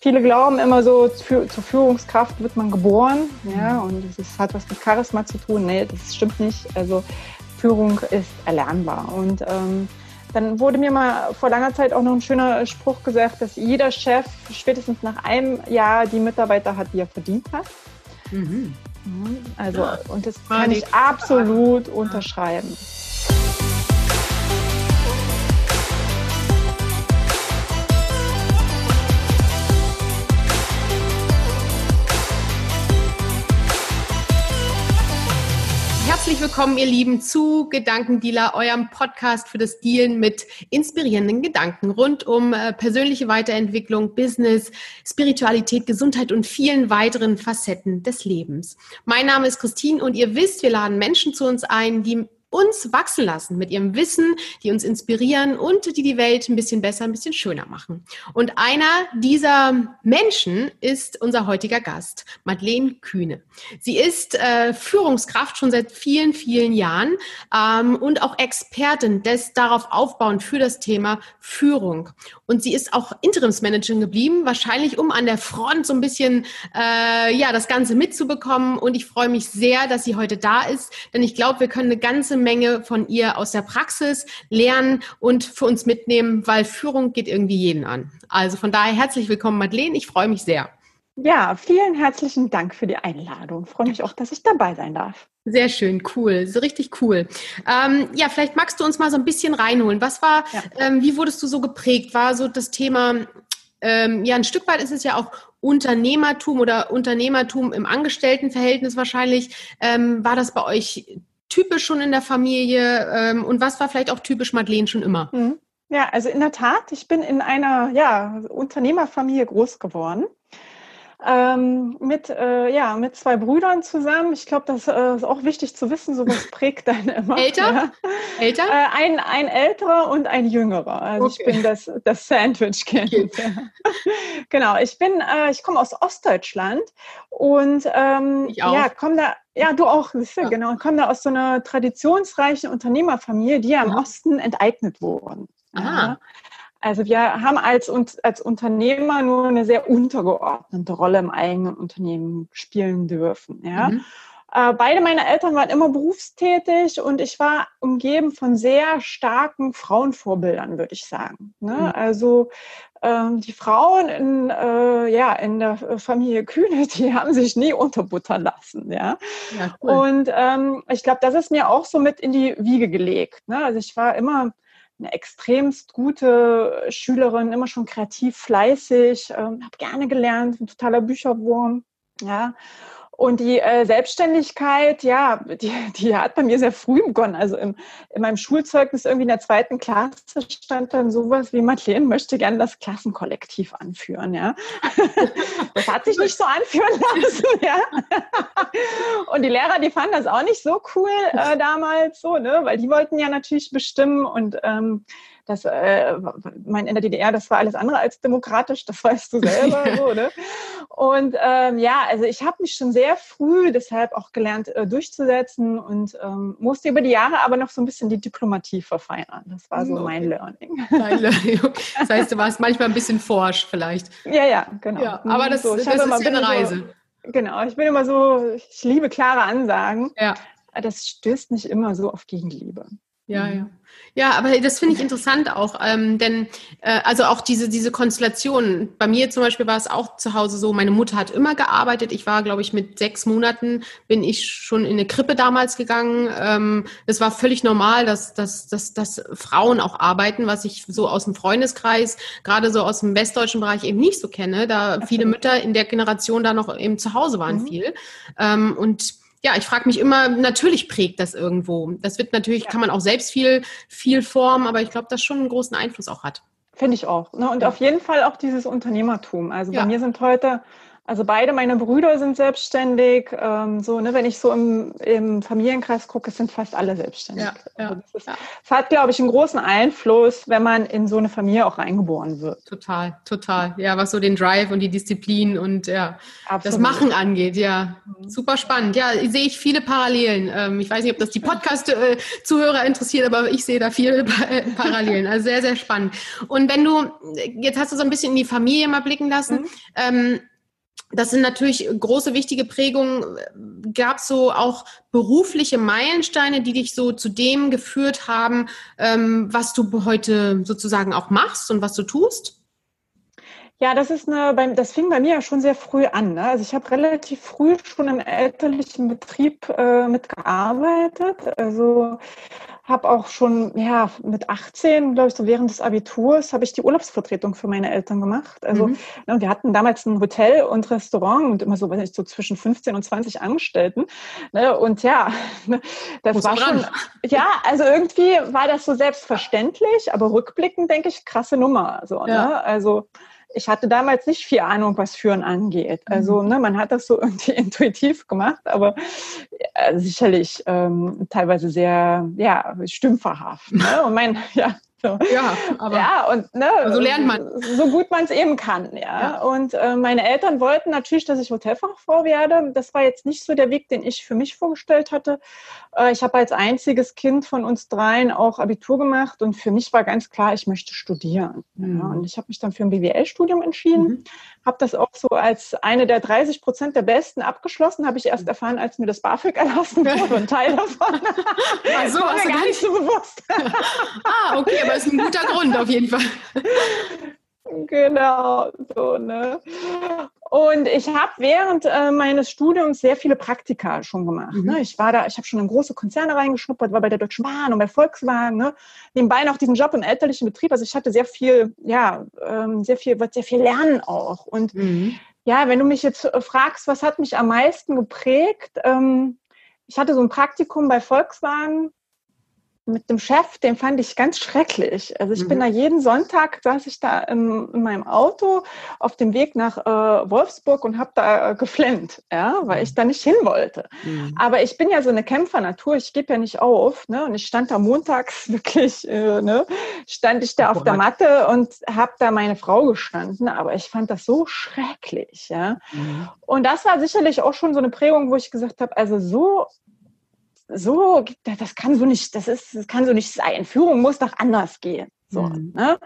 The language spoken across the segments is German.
viele glauben immer so, für, zur Führungskraft wird man geboren, ja, und es hat was mit Charisma zu tun. Nee, das stimmt nicht. Also Führung ist erlernbar. Und ähm, dann wurde mir mal vor langer Zeit auch noch ein schöner Spruch gesagt, dass jeder Chef spätestens nach einem Jahr die Mitarbeiter hat, die er verdient hat. Mhm. mhm. Also, und das kann ich absolut unterschreiben. Herzlich willkommen, ihr Lieben, zu Gedankendealer, eurem Podcast für das Dealen mit inspirierenden Gedanken rund um äh, persönliche Weiterentwicklung, Business, Spiritualität, Gesundheit und vielen weiteren Facetten des Lebens. Mein Name ist Christine und ihr wisst, wir laden Menschen zu uns ein, die uns wachsen lassen mit ihrem Wissen, die uns inspirieren und die die Welt ein bisschen besser, ein bisschen schöner machen. Und einer dieser Menschen ist unser heutiger Gast, Madeleine Kühne. Sie ist äh, Führungskraft schon seit vielen, vielen Jahren ähm, und auch Expertin des darauf aufbauend für das Thema Führung. Und sie ist auch Interimsmanagerin geblieben, wahrscheinlich um an der Front so ein bisschen äh, ja das Ganze mitzubekommen. Und ich freue mich sehr, dass sie heute da ist, denn ich glaube, wir können eine ganze Menge von ihr aus der Praxis lernen und für uns mitnehmen, weil Führung geht irgendwie jeden an. Also von daher herzlich willkommen, Madeleine. Ich freue mich sehr. Ja, vielen herzlichen Dank für die Einladung. Ich freue mich auch, dass ich dabei sein darf. Sehr schön, cool, so richtig cool. Ähm, ja, vielleicht magst du uns mal so ein bisschen reinholen. Was war, ja. ähm, wie wurdest du so geprägt? War so das Thema, ähm, ja, ein Stück weit ist es ja auch Unternehmertum oder Unternehmertum im Angestelltenverhältnis wahrscheinlich. Ähm, war das bei euch typisch schon in der Familie ähm, und was war vielleicht auch typisch Madeleine schon immer? Mhm. Ja, also in der Tat, ich bin in einer ja, Unternehmerfamilie groß geworden. Ähm, mit, äh, ja, mit zwei Brüdern zusammen. Ich glaube, das äh, ist auch wichtig zu wissen, sowas prägt dann immer. Älter? Ja. Älter? Äh, ein, ein älterer und ein jüngerer. Also okay. ich bin das, das Sandwich-Kind. Okay. genau, ich bin, äh, ich komme aus Ostdeutschland und ähm, ich ja, komme da, ja, du auch, ja. genau, komme da aus so einer traditionsreichen Unternehmerfamilie, die ja im Osten enteignet wurden. Aha. Ja. Also wir haben als, als Unternehmer nur eine sehr untergeordnete Rolle im eigenen Unternehmen spielen dürfen. Ja? Mhm. Äh, beide meine Eltern waren immer berufstätig und ich war umgeben von sehr starken Frauenvorbildern, würde ich sagen. Ne? Mhm. Also ähm, die Frauen in, äh, ja, in der Familie Kühne, die haben sich nie unterbuttern lassen. Ja? ja cool. Und ähm, ich glaube, das ist mir auch so mit in die Wiege gelegt. Ne? Also ich war immer eine extremst gute Schülerin, immer schon kreativ, fleißig, ähm, habe gerne gelernt, ein totaler Bücherwurm. Ja. Und die äh, Selbstständigkeit, ja, die, die hat bei mir sehr früh begonnen. Also im, in meinem Schulzeugnis irgendwie in der zweiten Klasse stand dann sowas wie Madeleine möchte gerne das Klassenkollektiv anführen, ja. Das hat sich nicht so anführen lassen, ja. Und die Lehrer, die fanden das auch nicht so cool äh, damals so, ne, weil die wollten ja natürlich bestimmen und ähm, das, äh, mein, in der DDR, das war alles andere als demokratisch, das weißt du selber so, ne? Und ähm, ja, also ich habe mich schon sehr früh deshalb auch gelernt äh, durchzusetzen und ähm, musste über die Jahre aber noch so ein bisschen die Diplomatie verfeinern. Das war so okay. mein Learning. Dein Learning. Das heißt, du warst manchmal ein bisschen forsch vielleicht. Ja, ja, genau. Ja, aber das, so, das ist eine Reise. So, genau, ich bin immer so, ich liebe klare Ansagen. Ja. Das stößt nicht immer so auf Gegenliebe. Ja, mhm. ja. Ja, aber das finde ich interessant auch, ähm, denn äh, also auch diese, diese Konstellation. Bei mir zum Beispiel war es auch zu Hause so, meine Mutter hat immer gearbeitet. Ich war, glaube ich, mit sechs Monaten bin ich schon in eine Krippe damals gegangen. Ähm, es war völlig normal, dass, dass, dass, dass Frauen auch arbeiten, was ich so aus dem Freundeskreis, gerade so aus dem westdeutschen Bereich eben nicht so kenne, da viele Mütter in der Generation da noch eben zu Hause waren mhm. viel. Ähm, und ja, ich frage mich immer, natürlich prägt das irgendwo. Das wird natürlich, ja. kann man auch selbst viel, viel formen, aber ich glaube, das schon einen großen Einfluss auch hat. Finde ich auch. Ne? Und ja. auf jeden Fall auch dieses Unternehmertum. Also bei mir sind heute Also beide meine Brüder sind selbstständig. Ähm, so, ne, wenn ich so im, im Familienkreis gucke, sind fast alle selbstständig. Ja, ja, also das, ist, das, hat, glaube ich, einen großen Einfluss, wenn man in so eine Familie auch reingeboren wird. Total, total. Ja, was so den Drive und die Disziplin und ja, das Machen angeht. Ja, mhm. super spannend. Ja, sehe ich viele Parallelen. Ähm, ich weiß nicht, ob das die Podcast-Zuhörer interessiert, aber ich sehe da viele Parallelen. Also sehr, sehr spannend. Und wenn du, jetzt hast du so ein bisschen in die Familie mal blicken lassen. Mhm. Ähm, das sind natürlich große, wichtige Prägungen. Gab es so auch berufliche Meilensteine, die dich so zu dem geführt haben, ähm, was du heute sozusagen auch machst und was du tust? Ja, das ist eine, das fing bei mir ja schon sehr früh an. Ne? Also ich habe relativ früh schon im elterlichen Betrieb äh, mitgearbeitet. Also habe auch schon ja mit 18, glaube ich, so während des Abiturs habe ich die Urlaubsvertretung für meine Eltern gemacht. Also mhm. ne, wir hatten damals ein Hotel und Restaurant und immer so, weiß ich, so zwischen 15 und 20 Angestellten. Ne? Und ja, ne, das Muss war schon, ja, also irgendwie war das so selbstverständlich, aber rückblickend denke ich krasse Nummer. So, ja. ne? Also ich hatte damals nicht viel Ahnung, was Führen angeht. Also mhm. ne, man hat das so irgendwie intuitiv gemacht, aber äh, sicherlich ähm, teilweise sehr ja, stümperhaft. Ne? Und mein, ja, so. Ja, aber ja, und, ne, so lernt man. So gut man es eben kann, ja. ja. Und äh, meine Eltern wollten natürlich, dass ich Hotelfachfrau werde. Das war jetzt nicht so der Weg, den ich für mich vorgestellt hatte. Äh, ich habe als einziges Kind von uns dreien auch Abitur gemacht und für mich war ganz klar, ich möchte studieren. Mhm. Ja. Und ich habe mich dann für ein BWL-Studium entschieden, mhm. habe das auch so als eine der 30 Prozent der Besten abgeschlossen, habe ich erst mhm. erfahren, als mir das BAföG erlassen wurde, ein Teil davon. Ach so, war mir gar nicht so bewusst. ah, okay, aber ist ein guter Grund auf jeden Fall. Genau, so, ne? Und ich habe während äh, meines Studiums sehr viele Praktika schon gemacht. Ne? Mhm. Ne? Ich war da, ich habe schon in große Konzerne reingeschnuppert, war bei der Deutschen Bahn und bei Volkswagen. Ne? Nebenbei noch diesen Job im elterlichen Betrieb. Also ich hatte sehr viel, ja, ähm, sehr viel, wird sehr viel lernen auch. Und mhm. ja, wenn du mich jetzt äh, fragst, was hat mich am meisten geprägt? Ähm, ich hatte so ein Praktikum bei Volkswagen mit dem Chef, den fand ich ganz schrecklich. Also ich mhm. bin da jeden Sonntag, saß ich da in, in meinem Auto auf dem Weg nach äh, Wolfsburg und habe da äh, geflennt, ja, weil ich mhm. da nicht hin wollte. Mhm. Aber ich bin ja so eine Kämpfernatur, ich gebe ja nicht auf. Ne? Und ich stand da montags wirklich, äh, ne? stand ich da auf der Matte und habe da meine Frau gestanden. Aber ich fand das so schrecklich. Ja? Mhm. Und das war sicherlich auch schon so eine Prägung, wo ich gesagt habe, also so so, das kann so nicht, das ist, das kann so nicht sein. Führung muss doch anders gehen. So, mhm. ne?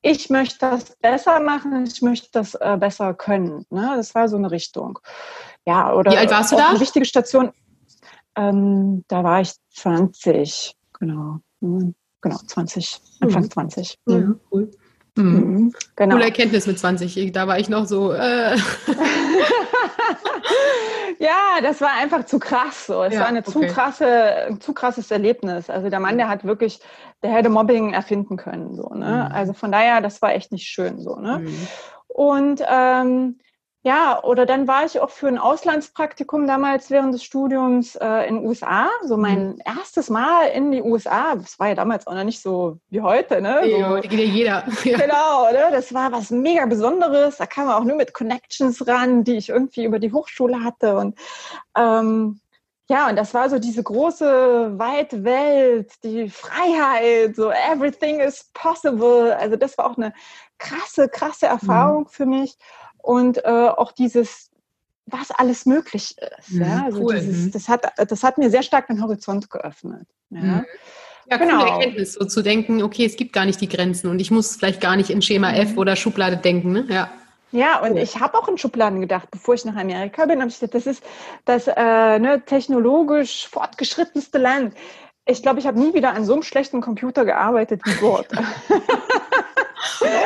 Ich möchte das besser machen, ich möchte das äh, besser können. Ne? Das war so eine Richtung. Ja, oder Wie alt warst du da? Eine wichtige Station. Ähm, da war ich 20, genau. Mhm. Genau, 20, Anfang mhm. 20. Mhm. Cool. Mhm. mhm. Genau. Coole Erkenntnis mit 20. Da war ich noch so. Äh. Ja, das war einfach zu krass. So. Es ja, war eine okay. zu krasse, ein zu krasses Erlebnis. Also der Mann, der hat wirklich, der hätte Mobbing erfinden können. So, ne? Mhm. Also von daher, das war echt nicht schön so. Ne? Mhm. Und ähm, ja, oder dann war ich auch für ein Auslandspraktikum damals während des Studiums äh, in den USA. So mein mhm. erstes Mal in die USA. Das war ja damals auch noch nicht so wie heute, ne? So, geht ja jeder. Ja. Genau, ne? Das war was mega Besonderes. Da kam man auch nur mit Connections ran, die ich irgendwie über die Hochschule hatte. Und ähm, ja, und das war so diese große, weite Welt, die Freiheit, so everything is possible. Also das war auch eine krasse, krasse Erfahrung mhm. für mich und äh, auch dieses, was alles möglich ist. Mhm, ja? also cool. dieses, mhm. das, hat, das hat mir sehr stark den Horizont geöffnet. Ja, mhm. ja genau. coole Erkenntnis, so zu denken, okay, es gibt gar nicht die Grenzen und ich muss vielleicht gar nicht in Schema F mhm. oder Schublade denken. Ne? Ja. Ja, und ich habe auch in Schubladen gedacht, bevor ich nach Amerika bin, habe ich gedacht, das ist das äh, ne, technologisch fortgeschrittenste Land. Ich glaube, ich habe nie wieder an so einem schlechten Computer gearbeitet wie dort.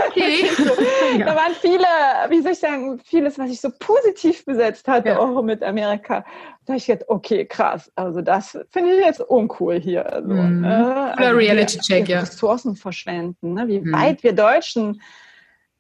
Okay. da waren viele, wie soll ich sagen, vieles, was ich so positiv besetzt hatte, ja. auch mit Amerika. Da habe ich jetzt, okay, krass. Also das finde ich jetzt uncool hier. Also, mm. ne? also Reality-Check, ja. Ressourcen verschwenden, ne? wie mm. weit wir Deutschen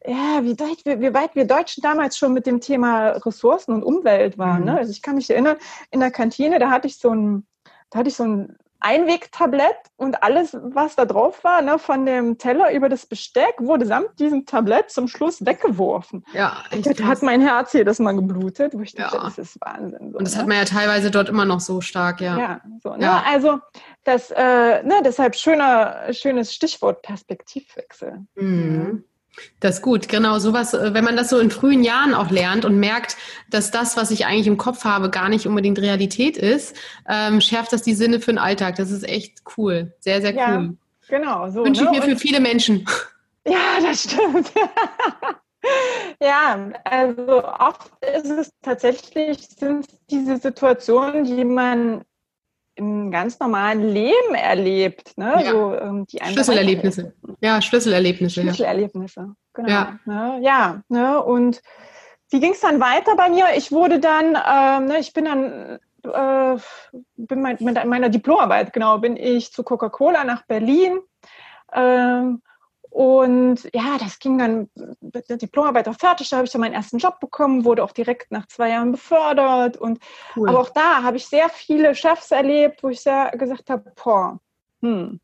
ja, wie weit, wir, wie weit wir Deutschen damals schon mit dem Thema Ressourcen und Umwelt waren. Mhm. Ne? Also ich kann mich erinnern, in der Kantine, da hatte ich so ein, da hatte ich so ein Einwegtablett und alles, was da drauf war, ne, von dem Teller über das Besteck, wurde samt diesem Tablett zum Schluss weggeworfen. Ja, echt. Da hat mein Herz jedes Mal geblutet, wo ich dachte, ja. das ist Wahnsinn. So, und das ne? hat man ja teilweise dort immer noch so stark, ja. Ja, so, ne? ja. also das, äh, ne, deshalb schöner, schönes Stichwort Perspektivwechsel. Mhm. Das ist gut, genau. Sowas, äh, wenn man das so in frühen Jahren auch lernt und merkt, dass das, was ich eigentlich im Kopf habe, gar nicht unbedingt Realität ist, ähm, schärft das die Sinne für den Alltag. Das ist echt cool. Sehr, sehr ja, cool. Genau. So, Wünsche ich ne? mir für viele Menschen. Ja, das stimmt. ja, also oft ist es tatsächlich, sind diese Situationen, die man im ganz normalen Leben erlebt. Ne? Ja. So, ähm, die Schlüsselerlebnisse. Ja, Schlüsselerlebnisse. Schlüsselerlebnisse, ja. genau. Ja, ne? ja ne? und wie ging es dann weiter bei mir? Ich wurde dann, ähm, ne, ich bin dann, äh, bin mein, mit meiner Diplomarbeit, genau, bin ich zu Coca-Cola nach Berlin. Ähm, und ja, das ging dann mit der Diplomarbeit auch fertig. Da habe ich dann meinen ersten Job bekommen, wurde auch direkt nach zwei Jahren befördert. Und cool. aber auch da habe ich sehr viele Chefs erlebt, wo ich sehr gesagt habe, boah, hm,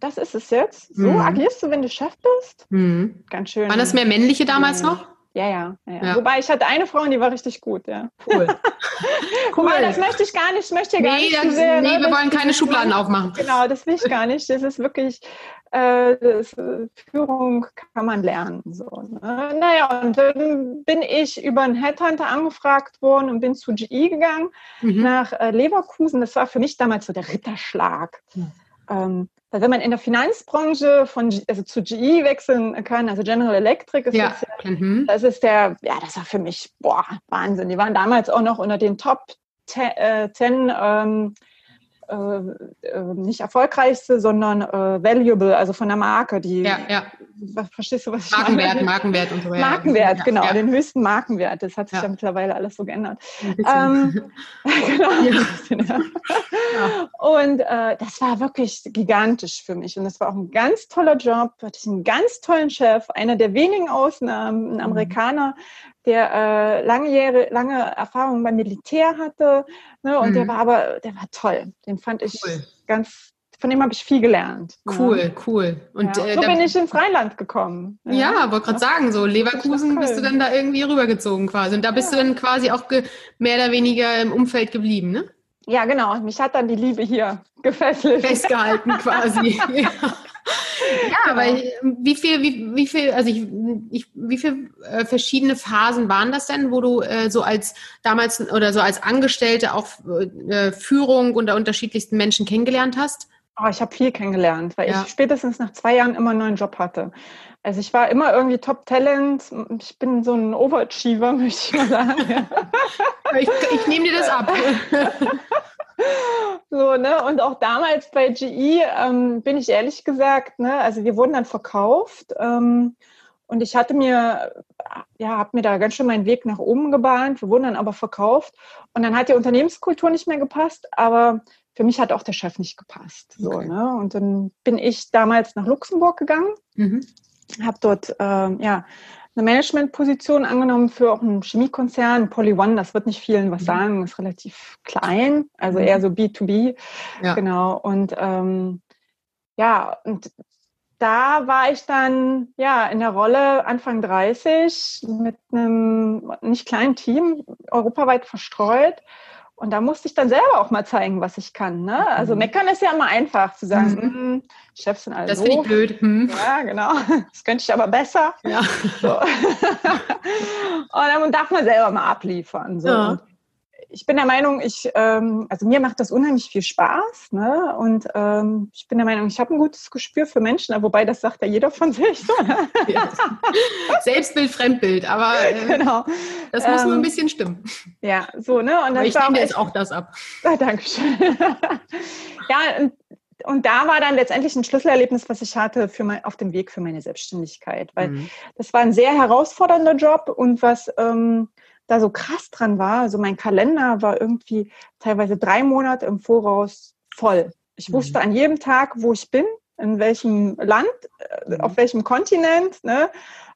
das ist es jetzt. So mhm. agierst du, wenn du Chef bist? Mhm. Ganz schön. Waren das mehr männliche damals noch? Ja, ja, ja, ja. Wobei ich hatte eine Frau, die war richtig gut, ja. Cool. cool. Weil das möchte ich gar nicht, möchte gar nee, nicht das, sehr, Nee, ne? wir wollen keine Schubladen aufmachen. Genau, das will ich gar nicht. Das ist wirklich, äh, das, Führung kann man lernen. So, ne? Naja, und dann bin ich über einen Headhunter angefragt worden und bin zu GE gegangen, mhm. nach äh, Leverkusen. Das war für mich damals so der Ritterschlag. Mhm. Ähm, weil wenn man in der Finanzbranche von also zu GE wechseln kann, also General Electric ist ja. das, mhm. das ist der, ja, das war für mich boah, Wahnsinn. Die waren damals auch noch unter den Top 10, äh, 10 ähm, äh, äh, nicht erfolgreichste, sondern äh, valuable, also von der Marke, die ja, ja. Was, verstehst du, was ich Markenwert, meine? Markenwert und so. Ja. Markenwert, genau, ja. den höchsten Markenwert. Das hat sich ja, mittlerweile alles so geändert. Ähm, genau. Und äh, das war wirklich gigantisch für mich. Und das war auch ein ganz toller Job. Hatte ich einen ganz tollen Chef, einer der wenigen Ausnahmen, ein mhm. Amerikaner, der äh, lange, lange Erfahrung beim Militär hatte. Ne, und mhm. der war aber, der war toll. Den fand ich cool. ganz, von dem habe ich viel gelernt. Cool, ja. cool. Und ja. Äh, so äh, bin ich ins Rheinland gekommen. Ja, ja wollte gerade sagen, so Leverkusen bist du dann da irgendwie rübergezogen quasi. Und da bist du dann quasi auch mehr oder weniger im Umfeld geblieben, ne? Ja, genau. Mich hat dann die Liebe hier gefesselt. Festgehalten quasi. ja. Ja, genau. aber wie viel, wie, wie viel, also ich, ich, wie viele äh, verschiedene Phasen waren das denn, wo du äh, so als damals oder so als Angestellte auch äh, Führung unter unterschiedlichsten Menschen kennengelernt hast? Oh, ich habe viel kennengelernt, weil ja. ich spätestens nach zwei Jahren immer einen neuen Job hatte. Also ich war immer irgendwie Top-Talent. Ich bin so ein Overachiever, möchte ich mal sagen. ich, ich nehme dir das ab. So, ne? Und auch damals bei GE ähm, bin ich ehrlich gesagt, ne, also wir wurden dann verkauft ähm, und ich hatte mir, ja, habe mir da ganz schön meinen Weg nach oben gebahnt. Wir wurden dann aber verkauft und dann hat die Unternehmenskultur nicht mehr gepasst, aber für mich hat auch der Chef nicht gepasst. So, okay. ne? Und dann bin ich damals nach Luxemburg gegangen, mhm. habe dort ähm, ja eine Managementposition angenommen für auch einen Chemiekonzern. Poly One, das wird nicht vielen was mhm. sagen, ist relativ klein, also mhm. eher so B2B. Ja. Genau. Und ähm, ja, und da war ich dann ja in der Rolle Anfang 30 mit einem nicht kleinen Team, europaweit verstreut und da musste ich dann selber auch mal zeigen, was ich kann. Ne? Also mhm. meckern ist ja immer einfach zu sagen, mhm. Mm, Chefs sind alle Das finde ich blöd. Hm. Ja, genau. Das könnte ich aber besser. Ja. So. und dann darf man selber mal abliefern. So. Ja ich bin der Meinung, ich, ähm, also mir macht das unheimlich viel Spaß, ne? Und ähm, ich bin der Meinung, ich habe ein gutes Gespür für Menschen, wobei das sagt ja jeder von sich. Ja. Selbstbild, Fremdbild, aber äh, genau. das muss ähm, nur ein ähm, bisschen stimmen. Ja, so, ne? Und aber ich nehme jetzt auch das ab. Ah, Dankeschön. ja, und, und da war dann letztendlich ein Schlüsselerlebnis, was ich hatte für mein, auf dem Weg für meine Selbstständigkeit, weil mhm. das war ein sehr herausfordernder Job und was ähm, da so krass dran war, also mein Kalender war irgendwie teilweise drei Monate im Voraus voll. Ich mhm. wusste an jedem Tag, wo ich bin, in welchem Land, äh, auf mhm. welchem Kontinent. Ne?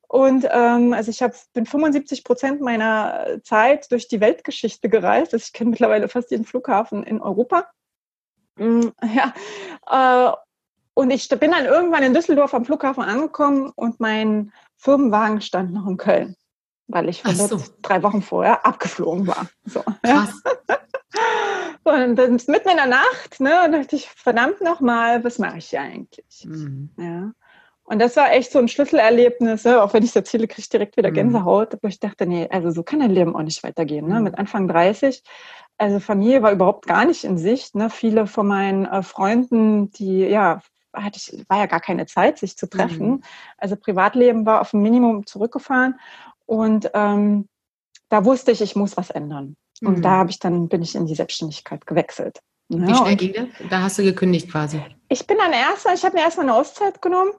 Und ähm, also ich hab, bin 75 Prozent meiner Zeit durch die Weltgeschichte gereist. Also ich kenne mittlerweile fast jeden Flughafen in Europa. Mm, ja, äh, und ich bin dann irgendwann in Düsseldorf am Flughafen angekommen und mein Firmenwagen stand noch in Köln, weil ich so. drei Wochen vorher abgeflogen war. So, Krass. Ja. Und dann mitten in der Nacht, ne, und dachte ich, verdammt nochmal, was mache ich hier eigentlich? Mhm. Ja. Und das war echt so ein Schlüsselerlebnis, ne? auch wenn ich es erzähle, kriege ich direkt wieder mhm. Gänsehaut, wo ich dachte, nee, also so kann dein Leben auch nicht weitergehen. Ne? Mhm. Mit Anfang 30, also Familie war überhaupt gar nicht in Sicht. Ne? Viele von meinen äh, Freunden, die, ja, hatte ich, war ja gar keine Zeit, sich zu treffen. Mhm. Also Privatleben war auf ein Minimum zurückgefahren. Und ähm, da wusste ich, ich muss was ändern. Und mhm. da habe ich dann, bin ich in die Selbstständigkeit gewechselt. Wie schnell ging das? Da hast du gekündigt quasi. Ich bin dann erstmal, ich habe mir erstmal eine Auszeit genommen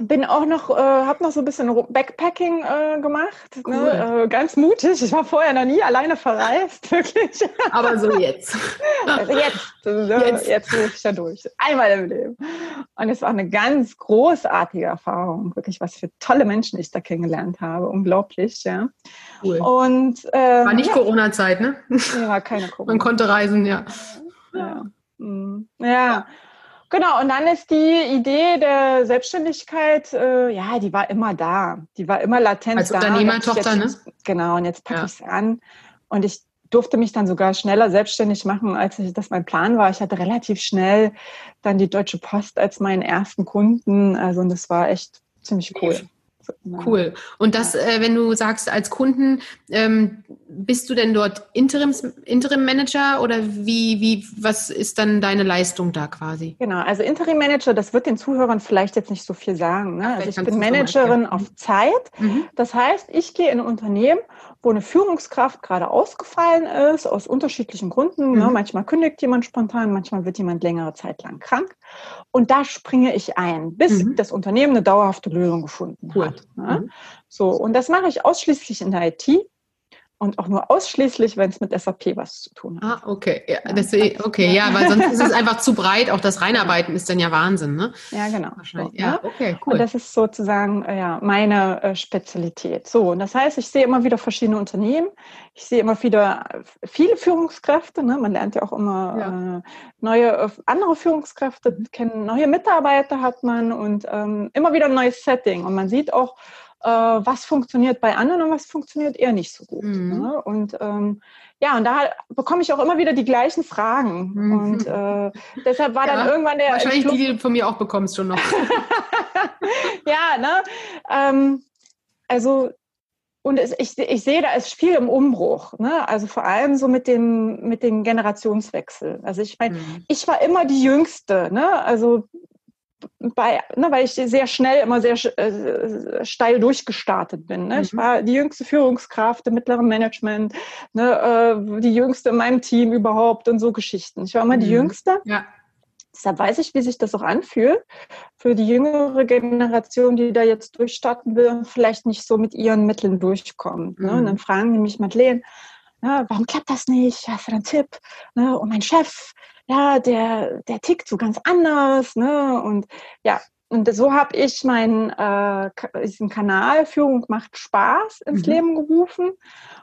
bin auch noch, äh, habe noch so ein bisschen Backpacking äh, gemacht. Ne? Cool. Ne? Äh, ganz mutig. Ich war vorher noch nie alleine verreist, wirklich. Aber so jetzt. Also jetzt, ne? jetzt, jetzt muss ich da durch. Einmal im Leben. Und es war eine ganz großartige Erfahrung, wirklich, was für tolle Menschen ich da kennengelernt habe. Unglaublich, ja. Cool. Und, äh, war nicht ja. Corona-Zeit, ne? Ja, war keine Corona. Man konnte reisen, ja. Ja. ja. ja. Genau, und dann ist die Idee der Selbstständigkeit, äh, ja, die war immer da. Die war immer latent Als da. Als Unternehmertochter, ne? Genau, und jetzt packe ja. ich es an. Und ich durfte mich dann sogar schneller selbstständig machen, als ich, das mein Plan war. Ich hatte relativ schnell dann die Deutsche Post als meinen ersten Kunden. Also, und das war echt ziemlich cool. Cool. Und das, äh, wenn du sagst, als Kunden, ähm, bist du denn dort Interims, Interim Manager oder wie, wie, was ist dann deine Leistung da quasi? Genau, also Interim Manager, das wird den Zuhörern vielleicht jetzt nicht so viel sagen. Ne? Also ich bin Managerin auf Zeit. Mhm. Das heißt, ich gehe in ein Unternehmen wo eine Führungskraft gerade ausgefallen ist, aus unterschiedlichen Gründen. Ne? Mhm. Ne? Manchmal kündigt jemand spontan, manchmal wird jemand längere Zeit lang krank. Und da springe ich ein, bis mhm. das Unternehmen eine dauerhafte Lösung gefunden cool. hat. Ne? Mhm. So, und das mache ich ausschließlich in der IT und auch nur ausschließlich, wenn es mit SAP was zu tun hat. Ah, okay. Ja, das, okay, ja, weil sonst ist es einfach zu breit. Auch das Reinarbeiten ist dann ja Wahnsinn, ne? Ja, genau. Wahrscheinlich. So, ja, ne? okay, cool. Und das ist sozusagen äh, ja, meine äh, Spezialität. So, und das heißt, ich sehe immer wieder verschiedene Unternehmen. Ich sehe immer wieder äh, viele Führungskräfte. Ne? Man lernt ja auch immer ja. Äh, neue, äh, andere Führungskräfte mhm. kennen, neue Mitarbeiter hat man und ähm, immer wieder ein neues Setting. Und man sieht auch, äh, was funktioniert bei anderen und was funktioniert eher nicht so gut. Mhm. Ne? Und ähm, ja, und da bekomme ich auch immer wieder die gleichen Fragen. Mhm. Und äh, deshalb war ja, dann irgendwann der. Wahrscheinlich die, die du von mir auch bekommst schon noch. ja, ne? Ähm, also und es, ich, ich sehe, da ist viel im Umbruch. Ne? Also vor allem so mit dem, mit dem Generationswechsel. Also ich meine, mhm. ich war immer die Jüngste. Ne? Also bei, ne, weil ich sehr schnell immer sehr äh, steil durchgestartet bin. Ne? Mhm. Ich war die jüngste Führungskraft im mittleren Management, ne, äh, die jüngste in meinem Team überhaupt und so Geschichten. Ich war immer mhm. die jüngste. Ja. Deshalb weiß ich, wie sich das auch anfühlt für die jüngere Generation, die da jetzt durchstarten will und vielleicht nicht so mit ihren Mitteln durchkommt. Ne? Und mhm. dann fragen die mich, Madeleine, ne, warum klappt das nicht? Hast du einen Tipp? Ne? Und mein Chef, ja, der, der tickt so ganz anders, ne? Und ja, und so habe ich meinen äh, diesen Kanal Führung macht Spaß ins mhm. Leben gerufen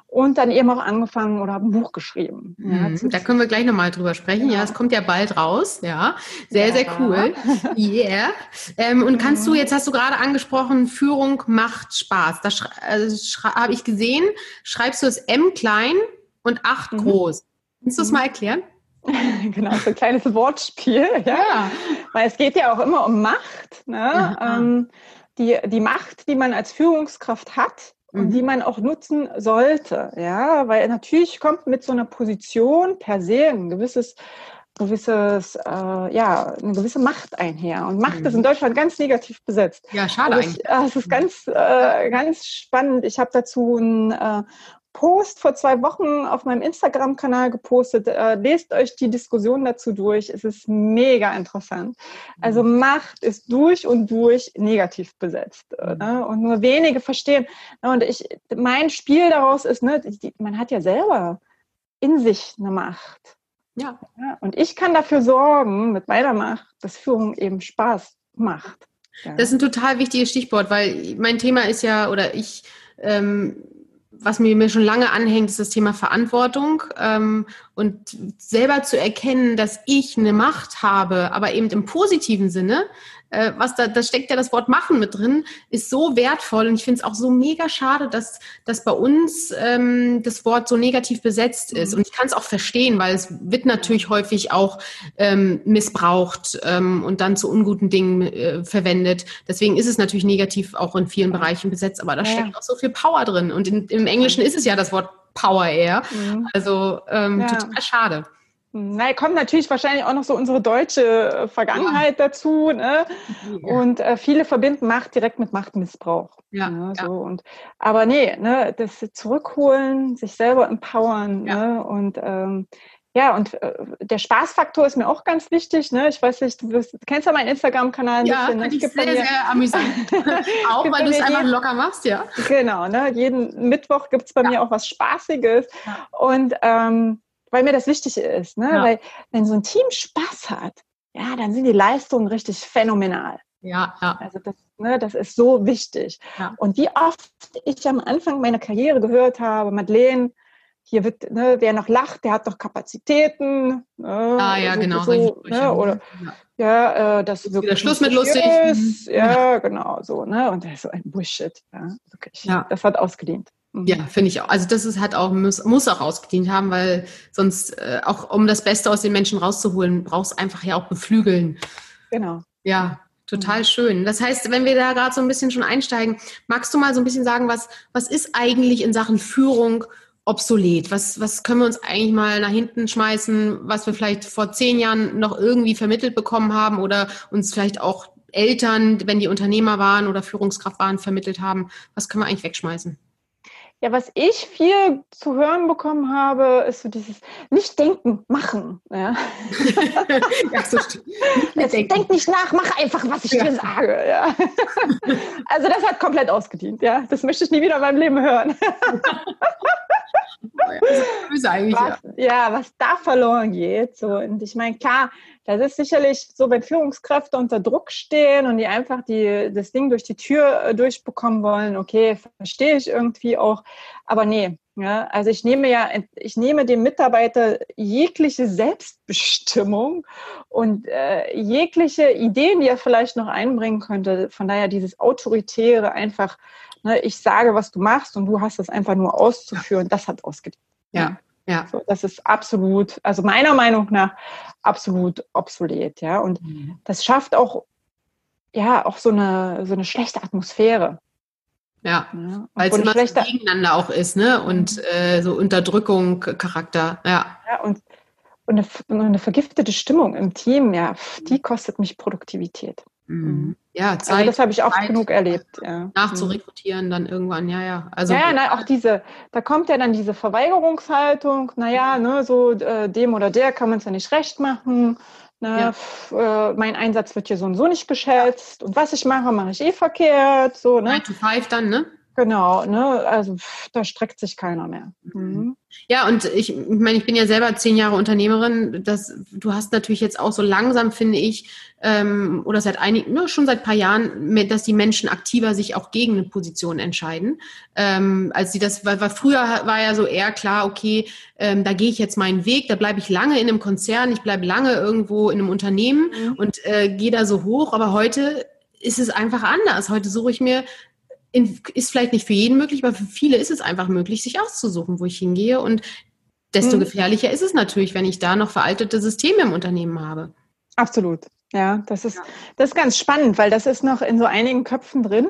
und dann eben auch angefangen oder ein Buch geschrieben. Mhm. Ja, da können wir gleich nochmal drüber sprechen. Ja. ja, es kommt ja bald raus. Ja, sehr, ja. sehr cool. Yeah. Ähm, und kannst du, jetzt hast du gerade angesprochen, Führung macht Spaß. Da also habe ich gesehen, schreibst du es M klein und 8 mhm. groß. Kannst du es mhm. mal erklären? genau, so ein kleines Wortspiel. Ja. ja. Weil es geht ja auch immer um Macht. Ne? Ähm, die, die Macht, die man als Führungskraft hat und mhm. die man auch nutzen sollte. Ja, weil natürlich kommt mit so einer Position per se ein gewisses gewisses, äh, ja, eine gewisse Macht einher. Und Macht mhm. ist in Deutschland ganz negativ besetzt. Ja, schade also ich, eigentlich. Es ist ganz, äh, ganz spannend. Ich habe dazu ein äh, Post vor zwei Wochen auf meinem Instagram-Kanal gepostet. Äh, lest euch die Diskussion dazu durch. Es ist mega interessant. Also mhm. Macht ist durch und durch negativ besetzt. Mhm. Ne? Und nur wenige verstehen. Und ich, mein Spiel daraus ist, ne, die, man hat ja selber in sich eine Macht. Ja. ja. Und ich kann dafür sorgen, mit meiner Macht, dass Führung eben Spaß macht. Ja. Das ist ein total wichtiges Stichwort, weil mein Thema ist ja, oder ich ähm, was mir, mir schon lange anhängt, ist das Thema Verantwortung ähm, und selber zu erkennen, dass ich eine Macht habe, aber eben im positiven Sinne, äh, was da, da steckt ja das Wort machen mit drin, ist so wertvoll und ich finde es auch so mega schade, dass, dass bei uns ähm, das Wort so negativ besetzt ist. Mhm. Und ich kann es auch verstehen, weil es wird natürlich häufig auch ähm, missbraucht ähm, und dann zu unguten Dingen äh, verwendet. Deswegen ist es natürlich negativ auch in vielen Bereichen besetzt, aber da ja. steckt auch so viel Power drin. Und in, im Englischen ist es ja das Wort Power eher. Mhm. Also ähm, ja. total schade. Na, kommt natürlich wahrscheinlich auch noch so unsere deutsche äh, Vergangenheit ja. dazu. Ne? Ja. Und äh, viele verbinden Macht direkt mit Machtmissbrauch. Ja, ne? so. Und, aber nee, ne, das zurückholen, sich selber empowern. Ne? Und ähm, ja, und äh, der Spaßfaktor ist mir auch ganz wichtig. Ne? Ich weiß nicht, du, du kennst ja meinen Instagram-Kanal. Ja, bisschen, ne? ich sehr, sehr amüsant. auch weil du es einfach locker machst, ja. Genau, ne? jeden Mittwoch gibt es bei mir auch was Spaßiges. Ja. Und ähm, weil mir das wichtig ist. Ne? Ja. Weil wenn so ein Team Spaß hat, ja, dann sind die Leistungen richtig phänomenal. Ja, ja. Also das, ne, das ist so wichtig. Ja. Und wie oft ich am Anfang meiner Karriere gehört habe, Madeleine, hier wird, ne, wer noch lacht, der hat doch Kapazitäten. Ne, ah ja, so, genau. So, ne, oder ja, ja äh, das ist wieder Schluss mit lustig. Ist. Ja, genau so. Ne? Und das ist so ein Bullshit. Ja, wirklich. Ja. Das hat ausgedient. Mhm. Ja, finde ich auch. Also das ist halt auch, muss, muss auch ausgedient haben, weil sonst äh, auch um das Beste aus den Menschen rauszuholen, brauchst einfach ja auch beflügeln. Genau. Ja, total mhm. schön. Das heißt, wenn wir da gerade so ein bisschen schon einsteigen, magst du mal so ein bisschen sagen, was, was ist eigentlich in Sachen Führung obsolet? Was, was können wir uns eigentlich mal nach hinten schmeißen, was wir vielleicht vor zehn Jahren noch irgendwie vermittelt bekommen haben oder uns vielleicht auch Eltern, wenn die Unternehmer waren oder Führungskraft waren, vermittelt haben? Was können wir eigentlich wegschmeißen? Ja, was ich viel zu hören bekommen habe, ist so dieses nicht denken, machen. Ja. ja so Jetzt denk nicht nach, mach einfach, was ich ja. dir sage. Ja. Also das hat komplett ausgedient. Ja, das möchte ich nie wieder in meinem Leben hören. böse eigentlich, was, ja. ja, was da verloren geht. So. Und ich meine, klar, das ist sicherlich so, wenn Führungskräfte unter Druck stehen und die einfach die, das Ding durch die Tür äh, durchbekommen wollen, okay, verstehe ich irgendwie auch. Aber nee, ja, also ich nehme ja, ich nehme dem Mitarbeiter jegliche Selbstbestimmung und äh, jegliche Ideen, die er vielleicht noch einbringen könnte. Von daher dieses Autoritäre einfach Ne, ich sage, was du machst und du hast das einfach nur auszuführen, das hat ausgedient. Ja. Ja. So, das ist absolut, also meiner Meinung nach absolut obsolet, ja. Und mhm. das schafft auch, ja, auch so eine, so eine schlechte Atmosphäre. Ja, ja. weil es immer schlechter, gegeneinander auch ist, ne? Und mhm. äh, so Unterdrückung, Charakter, ja. Ja, und, und eine, eine vergiftete Stimmung im Team, ja, die kostet mich Produktivität. Mhm. Ja, Zeit. Also das habe ich oft Zeit, genug erlebt. Ja. Nachzurekrutieren dann irgendwann, ja, ja. Also, ja, ja, auch diese, da kommt ja dann diese Verweigerungshaltung, naja, ne, so äh, dem oder der kann man es ja nicht recht machen. Ne, ja. äh, mein Einsatz wird hier so und so nicht geschätzt und was ich mache, mache ich eh verkehrt. So, ne? 9 to 5 dann, ne? Genau, ne? also da streckt sich keiner mehr. Mhm. Ja, und ich, ich meine, ich bin ja selber zehn Jahre Unternehmerin. Das, du hast natürlich jetzt auch so langsam, finde ich, ähm, oder seit einigen, ne, schon seit ein paar Jahren, dass die Menschen aktiver sich auch gegen eine Position entscheiden. Ähm, als sie das, weil, weil früher war ja so eher klar, okay, ähm, da gehe ich jetzt meinen Weg, da bleibe ich lange in einem Konzern, ich bleibe lange irgendwo in einem Unternehmen mhm. und äh, gehe da so hoch. Aber heute ist es einfach anders. Heute suche ich mir in, ist vielleicht nicht für jeden möglich, aber für viele ist es einfach möglich, sich auszusuchen, wo ich hingehe. Und desto mhm. gefährlicher ist es natürlich, wenn ich da noch veraltete Systeme im Unternehmen habe. Absolut. Ja, das ist, das ist ganz spannend, weil das ist noch in so einigen Köpfen drin.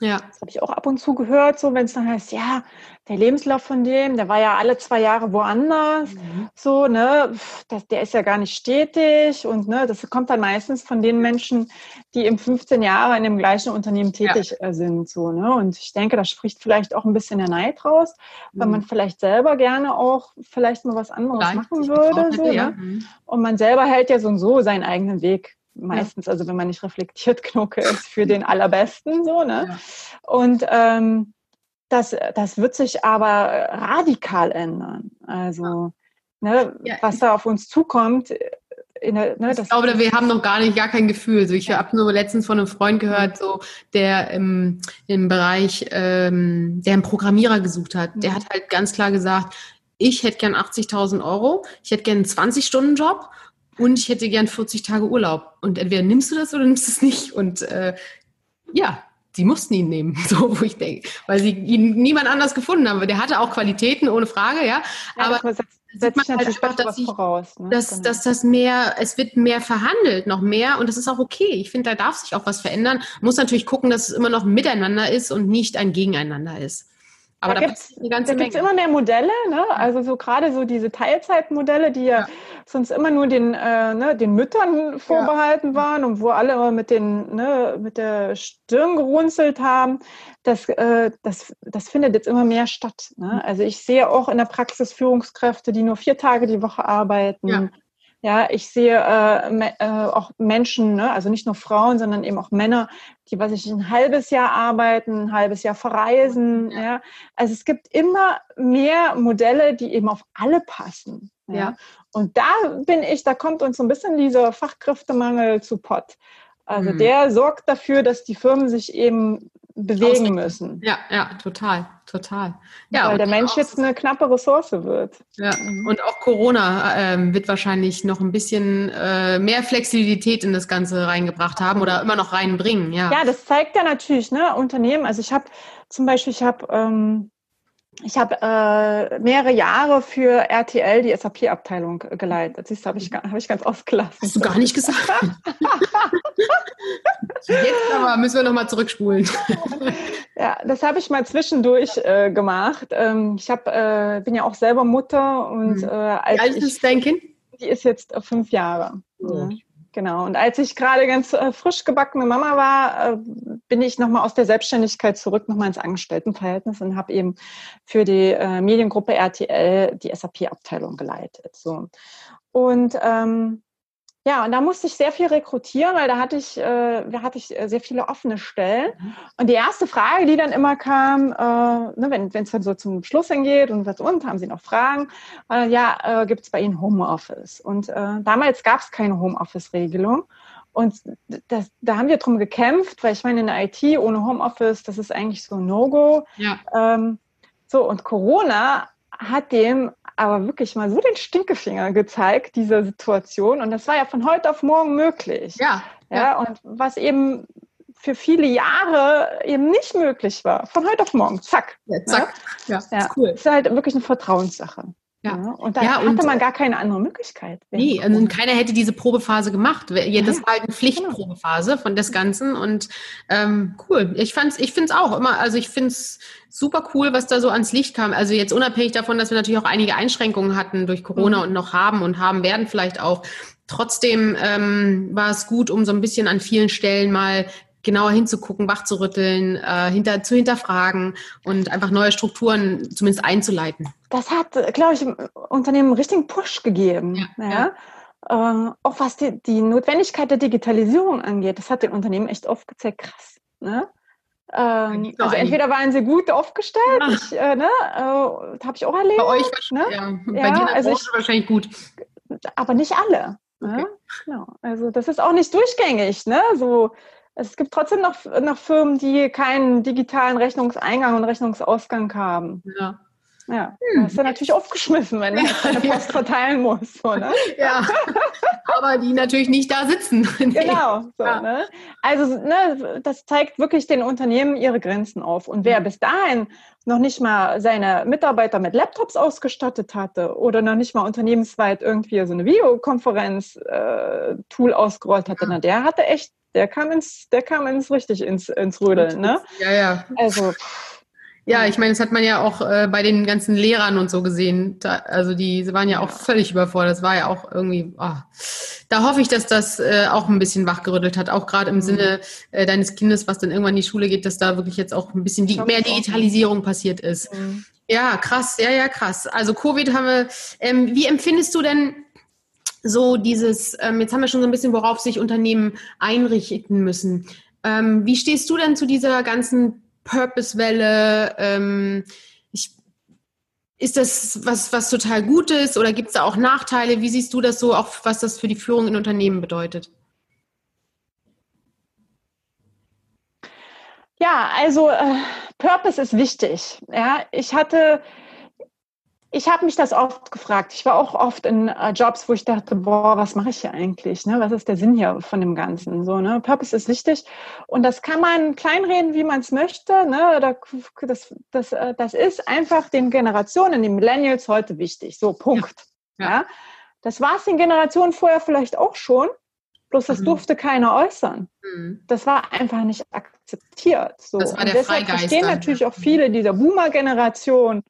Ja. Das habe ich auch ab und zu gehört, so wenn es dann heißt, ja, der Lebenslauf von dem, der war ja alle zwei Jahre woanders, mhm. so, ne, das, der ist ja gar nicht stetig und ne, das kommt dann meistens von den Menschen, die im 15 Jahre in dem gleichen Unternehmen tätig ja. Äh, sind, so, ne, und ich denke, da spricht vielleicht auch ein bisschen der Neid raus, mhm. weil man vielleicht selber gerne auch vielleicht mal was anderes vielleicht machen würde, so, ja. ne? Mhm. und man selber hält ja so und so seinen eigenen Weg meistens, also wenn man nicht reflektiert genug ist, für den allerbesten so, ne? Ja. Und ähm, das, das wird sich aber radikal ändern. Also, ne, ja, was da auf uns zukommt, der, ne, ich glaube, wir haben noch gar nicht, gar kein Gefühl. Also ich ja. habe nur letztens von einem Freund gehört, so der im, im Bereich, ähm, der einen Programmierer gesucht hat. Der hat halt ganz klar gesagt, ich hätte gern 80.000 Euro, ich hätte gern einen 20-Stunden-Job und ich hätte gern 40 Tage Urlaub. Und entweder nimmst du das oder nimmst es nicht. Und äh, ja, sie mussten ihn nehmen, so wo ich denke, weil sie ihn niemand anders gefunden haben. Der hatte auch Qualitäten, ohne Frage, ja. ja aber das sieht man halt einfach, dass, ich, voraus, ne? dass, genau. dass das mehr, es wird mehr verhandelt, noch mehr und das ist auch okay. Ich finde, da darf sich auch was verändern. Muss natürlich gucken, dass es immer noch miteinander ist und nicht ein Gegeneinander ist. Aber da, da gibt es immer mehr Modelle, ne? also so gerade so diese Teilzeitmodelle, die ja, ja. sonst immer nur den, äh, ne, den Müttern vorbehalten ja. waren und wo alle immer mit, den, ne, mit der Stirn gerunzelt haben, das, äh, das, das findet jetzt immer mehr statt. Ne? Mhm. Also ich sehe auch in der Praxis Führungskräfte, die nur vier Tage die Woche arbeiten. Ja ich sehe äh, äh, auch Menschen, ne, also nicht nur Frauen, sondern eben auch Männer, die, was ich, ein halbes Jahr arbeiten, ein halbes Jahr verreisen. Ja. ja. Also es gibt immer mehr Modelle, die eben auf alle passen. Ja. ja. Und da bin ich, da kommt uns so ein bisschen dieser Fachkräftemangel zu Pott. Also mhm. der sorgt dafür, dass die Firmen sich eben bewegen Ausrichten. müssen. Ja, ja, total, total. Ja, Weil der Mensch jetzt eine knappe Ressource wird. Ja, mhm. und auch Corona ähm, wird wahrscheinlich noch ein bisschen äh, mehr Flexibilität in das Ganze reingebracht haben oder immer noch reinbringen. Ja, ja das zeigt ja natürlich, ne, Unternehmen. Also ich habe zum Beispiel, ich habe ähm, ich habe äh, mehrere Jahre für RTL die SAP-Abteilung geleitet. Siehst du, habe ich, hab ich ganz ausgelassen. Hast du gar nicht gesagt. Jetzt aber müssen wir nochmal zurückspulen. ja, das habe ich mal zwischendurch äh, gemacht. Ähm, ich hab, äh, bin ja auch selber Mutter und hm. äh, als Wie alt ist dein Kind? Die ist jetzt fünf Jahre. Oh. Ja. Genau. Und als ich gerade ganz äh, frisch gebackene Mama war, äh, bin ich nochmal aus der Selbstständigkeit zurück, nochmal ins Angestelltenverhältnis und habe eben für die äh, Mediengruppe RTL die SAP-Abteilung geleitet. So. Und ähm, ja, und da musste ich sehr viel rekrutieren, weil da hatte ich, äh, da hatte ich äh, sehr viele offene Stellen. Mhm. Und die erste Frage, die dann immer kam, äh, ne, wenn es dann so zum Schluss hingeht und was und, haben Sie noch Fragen? Äh, ja, äh, gibt es bei Ihnen Homeoffice? Und äh, damals gab es keine Homeoffice-Regelung. Und das, da haben wir drum gekämpft, weil ich meine, in der IT ohne Homeoffice, das ist eigentlich so ein No-Go. Ja. Ähm, so, und Corona hat dem aber wirklich mal so den Stinkefinger gezeigt, dieser Situation. Und das war ja von heute auf morgen möglich. Ja. Ja, ja. und was eben für viele Jahre eben nicht möglich war. Von heute auf morgen. Zack. Ja, zack. Ja, ja. Ist cool. Das ist halt wirklich eine Vertrauenssache. Ja. ja. Und da ja, hatte man gar keine andere Möglichkeit. Nee, also und keiner hätte diese Probephase gemacht. Das war halt eine Pflichtprobephase von des Ganzen und ähm, cool. Ich fand's, ich finde es auch immer, also ich finde es super cool, was da so ans Licht kam. Also jetzt unabhängig davon, dass wir natürlich auch einige Einschränkungen hatten durch Corona mhm. und noch haben und haben werden vielleicht auch. Trotzdem ähm, war es gut, um so ein bisschen an vielen Stellen mal genauer hinzugucken, wachzurütteln, äh, hinter, zu hinterfragen und einfach neue Strukturen zumindest einzuleiten. Das hat, glaube ich, im Unternehmen einen richtigen Push gegeben. Ja, ja. ja. Äh, auch was die, die, Notwendigkeit der Digitalisierung angeht, das hat den Unternehmen echt aufgezeigt, krass. Ne? Ähm, also entweder waren sie gut aufgestellt, ja. ich, äh, ne, äh, habe ich auch erlebt. Bei euch ne? ja, bei ja, dir also ich, wahrscheinlich gut. Aber nicht alle. Ne? Okay. Ne? Genau. Also das ist auch nicht durchgängig. Ne? So es gibt trotzdem noch, noch Firmen, die keinen digitalen Rechnungseingang und Rechnungsausgang haben. Ja. Ja, hm. das ist ja natürlich aufgeschmissen, wenn du eine Post verteilen musst. So, ne? Ja, aber die natürlich nicht da sitzen. Genau. So, ja. ne? Also ne, das zeigt wirklich den Unternehmen ihre Grenzen auf. Und wer bis dahin noch nicht mal seine Mitarbeiter mit Laptops ausgestattet hatte oder noch nicht mal unternehmensweit irgendwie so eine Videokonferenz-Tool äh, ausgerollt hatte, ja. na, der hatte echt der kam ins, der kam ins richtig ins, ins Rödeln, ne? Ja, ja. Also. Ja, ich meine, das hat man ja auch äh, bei den ganzen Lehrern und so gesehen. Da, also die sie waren ja auch völlig überfordert. Das war ja auch irgendwie. Oh. Da hoffe ich, dass das äh, auch ein bisschen wachgerüttelt hat, auch gerade im mhm. Sinne äh, deines Kindes, was dann irgendwann in die Schule geht, dass da wirklich jetzt auch ein bisschen die, mehr Digitalisierung passiert ist. Mhm. Ja, krass, ja, ja, krass. Also Covid haben wir. Ähm, wie empfindest du denn so dieses, ähm, jetzt haben wir schon so ein bisschen, worauf sich Unternehmen einrichten müssen. Ähm, wie stehst du denn zu dieser ganzen Purpose-Welle? Ähm, ist das was, was total Gutes oder gibt es da auch Nachteile? Wie siehst du das so, auch was das für die Führung in Unternehmen bedeutet? Ja, also äh, Purpose ist wichtig. Ja, ich hatte ich habe mich das oft gefragt. Ich war auch oft in äh, Jobs, wo ich dachte, boah, was mache ich hier eigentlich? Ne? Was ist der Sinn hier von dem Ganzen? So, ne? Purpose ist wichtig. Und das kann man kleinreden, wie man es möchte. Ne? Das, das, äh, das ist einfach den Generationen, den Millennials heute wichtig. So, Punkt. Ja. ja. Das war es den Generationen vorher vielleicht auch schon. Bloß das mhm. durfte keiner äußern. Mhm. Das war einfach nicht akzeptiert. So. Das war der Und deshalb Freigeist verstehen natürlich auch viele dieser Boomer-Generation,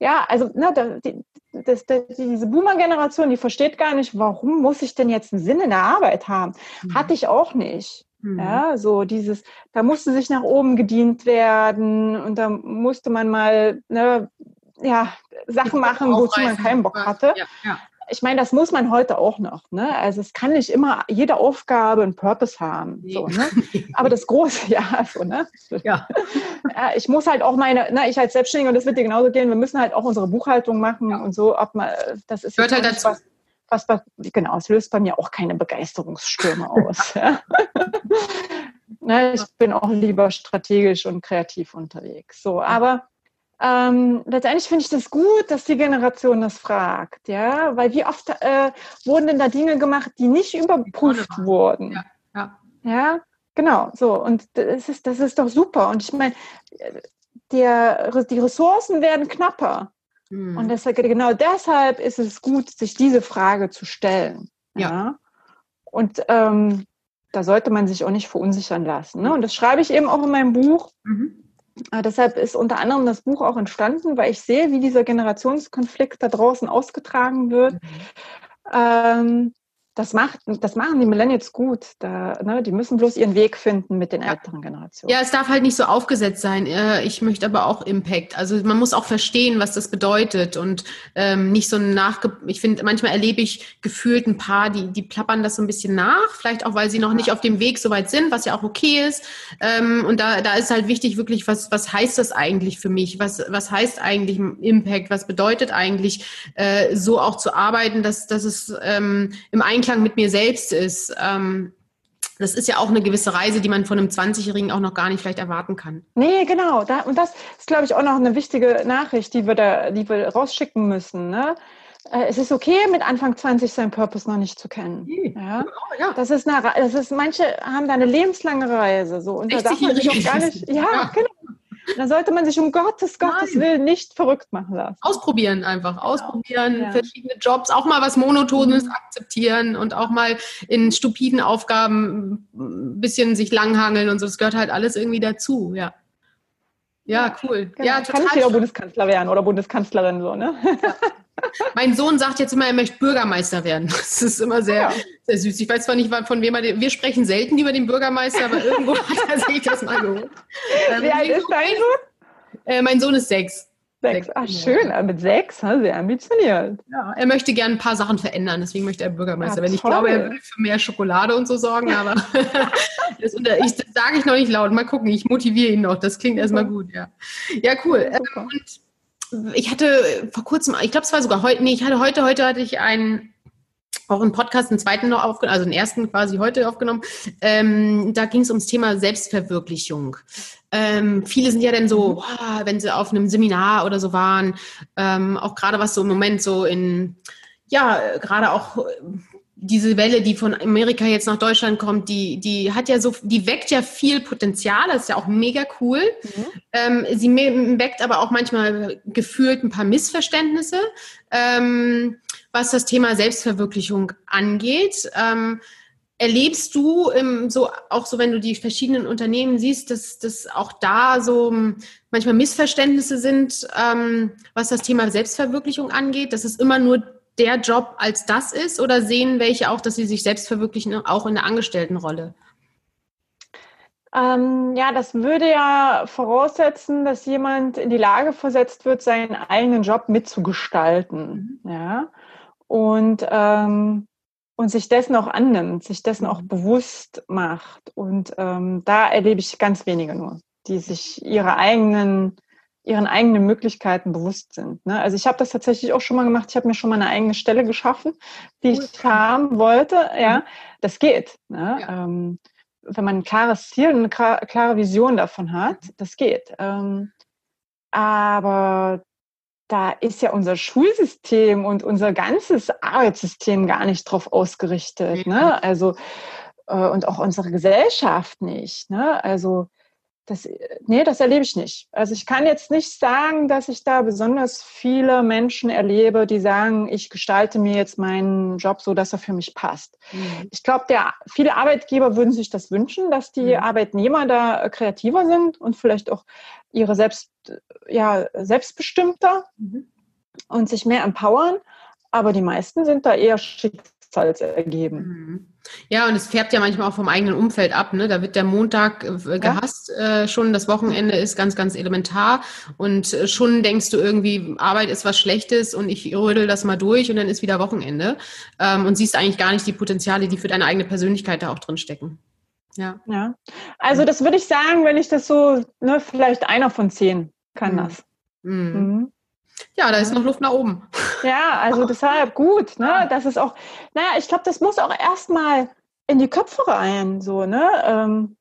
ja, also ne, die, das, das, diese Boomer-Generation, die versteht gar nicht, warum muss ich denn jetzt einen Sinn in der Arbeit haben? Mhm. Hatte ich auch nicht. Mhm. Ja, so dieses, da musste sich nach oben gedient werden und da musste man mal ne, ja, Sachen machen, wozu man keinen Bock hatte. Ja, ja ich meine, das muss man heute auch noch. Ne? Also es kann nicht immer jede Aufgabe einen Purpose haben. Nee. So, ne? Aber das Große, ja, so, ne? Ja. ich muss halt auch meine, ne, ich als Selbstständiger, und das wird dir genauso gehen, wir müssen halt auch unsere Buchhaltung machen ja. und so, ob man, das ist Hört halt dazu. Was, was, genau, es löst bei mir auch keine Begeisterungsstürme aus. ja. ne, ich bin auch lieber strategisch und kreativ unterwegs. So, aber ähm, letztendlich finde ich das gut, dass die Generation das fragt, ja, weil wie oft äh, wurden denn da Dinge gemacht, die nicht überprüft wurden? Ja, ja. ja, genau, so und das ist, das ist doch super und ich meine, die Ressourcen werden knapper hm. und deshalb, genau deshalb ist es gut, sich diese Frage zu stellen. Ja. ja? Und ähm, da sollte man sich auch nicht verunsichern lassen. Ne? Und das schreibe ich eben auch in meinem Buch. Mhm äh, deshalb ist unter anderem das Buch auch entstanden, weil ich sehe, wie dieser Generationskonflikt da draußen ausgetragen wird. Mhm. Ähm, das, macht, das machen die Millennials gut. Da, ne, die müssen bloß ihren Weg finden mit den ja. älteren Generationen. Ja, es darf halt nicht so aufgesetzt sein. Äh, ich möchte aber auch Impact. Also man muss auch verstehen, was das bedeutet und ähm, nicht so nachge... Ich finde, manchmal erlebe ich gefühlt ein paar, die, die plappern das so ein bisschen nach, vielleicht auch, weil sie noch nicht auf dem Weg so weit sind, was ja auch okay ist. Ähm, und da, da ist halt wichtig wirklich, was, was heißt das eigentlich für mich? Was, was heißt eigentlich Impact? Was bedeutet eigentlich, äh, so auch zu arbeiten, dass, dass es ähm, im Einklang Einklang mit mir selbst ist. Ähm, das ist ja auch eine gewisse Reise, die man von einem 20-Jährigen auch noch gar nicht vielleicht erwarten kann. Nee, genau. Da, und das ist, glaube ich, auch noch eine wichtige Nachricht, die wir da, die wir rausschicken müssen. Ne? Äh, es ist okay, mit Anfang 20 seinen Purpose noch nicht zu kennen. Ja? Oh, ja. Das ist eine, das ist, manche haben da eine lebenslange Reise, so. Und da darf man sich auch gar nicht, ja, ja. genau. Da sollte man sich um Gottes, Gottes Nein. Willen nicht verrückt machen lassen. Ausprobieren einfach. Ausprobieren, ja. verschiedene Jobs, auch mal was Monotones mhm. akzeptieren und auch mal in stupiden Aufgaben ein bisschen sich langhangeln und so. Das gehört halt alles irgendwie dazu, ja. Ja, cool. Genau. Ja, total. Kann ich ja Bundeskanzler werden oder Bundeskanzlerin so, ne? Ja. Mein Sohn sagt jetzt immer, er möchte Bürgermeister werden. Das ist immer sehr, ja. sehr süß. Ich weiß zwar nicht, von wem er, wir sprechen selten über den Bürgermeister, aber irgendwo hat er sich das mal geholt. Ähm, Wie alt ist dein Sohn? Äh, mein Sohn ist sechs. Sechs. Ach, schön, mit sechs, sehr ambitioniert. Ja, er möchte gerne ein paar Sachen verändern, deswegen möchte er Bürgermeister werden. Ich glaube, er würde für mehr Schokolade und so sorgen, aber das, ich, das sage ich noch nicht laut. Mal gucken, ich motiviere ihn noch. Das klingt erstmal gut, ja. Ja, cool. Ähm, und ich hatte vor kurzem, ich glaube, es war sogar heute, nee, ich hatte heute, heute hatte ich einen auch einen Podcast, einen zweiten noch aufgenommen, also den ersten quasi heute aufgenommen. Ähm, da ging es ums Thema Selbstverwirklichung. Ähm, viele sind ja dann so, wow, wenn sie auf einem Seminar oder so waren, ähm, auch gerade was so im Moment so in, ja, gerade auch diese Welle, die von Amerika jetzt nach Deutschland kommt, die, die hat ja so, die weckt ja viel Potenzial, das ist ja auch mega cool. Mhm. Ähm, sie weckt aber auch manchmal gefühlt ein paar Missverständnisse, ähm, was das Thema Selbstverwirklichung angeht. Ähm, erlebst du im, so auch so, wenn du die verschiedenen Unternehmen siehst, dass, dass auch da so manchmal Missverständnisse sind, ähm, was das Thema Selbstverwirklichung angeht, dass es immer nur der Job als das ist oder sehen welche auch, dass sie sich selbst verwirklichen, auch in der Angestelltenrolle? Ähm, ja, das würde ja voraussetzen, dass jemand in die Lage versetzt wird, seinen eigenen Job mitzugestalten. Mhm. Ja. Und, ähm, und sich dessen auch annimmt, sich dessen auch mhm. bewusst macht. Und ähm, da erlebe ich ganz wenige nur, die sich ihre eigenen ihren eigenen Möglichkeiten bewusst sind. Ne? Also ich habe das tatsächlich auch schon mal gemacht. Ich habe mir schon mal eine eigene Stelle geschaffen, die cool. ich haben wollte. Ja, mhm. das geht. Ne? Ja. Ähm, wenn man ein klares Ziel, eine klare Vision davon hat, mhm. das geht. Ähm, aber da ist ja unser Schulsystem und unser ganzes Arbeitssystem gar nicht drauf ausgerichtet. Ne? Also äh, und auch unsere Gesellschaft nicht. Ne? Also das, nee, das erlebe ich nicht. Also ich kann jetzt nicht sagen, dass ich da besonders viele Menschen erlebe, die sagen, ich gestalte mir jetzt meinen Job so, dass er für mich passt. Mhm. Ich glaube, viele Arbeitgeber würden sich das wünschen, dass die mhm. Arbeitnehmer da kreativer sind und vielleicht auch ihre selbst, ja, selbstbestimmter mhm. und sich mehr empowern. Aber die meisten sind da eher schicksalsergeben. Mhm. Ja, und es färbt ja manchmal auch vom eigenen Umfeld ab. Ne? Da wird der Montag äh, gehasst ja. äh, schon, das Wochenende ist ganz, ganz elementar. Und äh, schon denkst du irgendwie, Arbeit ist was Schlechtes und ich rödel das mal durch und dann ist wieder Wochenende. Ähm, und siehst eigentlich gar nicht die Potenziale, die für deine eigene Persönlichkeit da auch drin stecken. Ja. ja. Also das würde ich sagen, wenn ich das so, ne, vielleicht einer von zehn kann mhm. das. Mhm. Mhm. Ja, da ist noch Luft nach oben. Ja, also deshalb gut, ne? Das ist auch, naja, ich glaube, das muss auch erstmal in die Köpfe rein, so, ne? Ähm,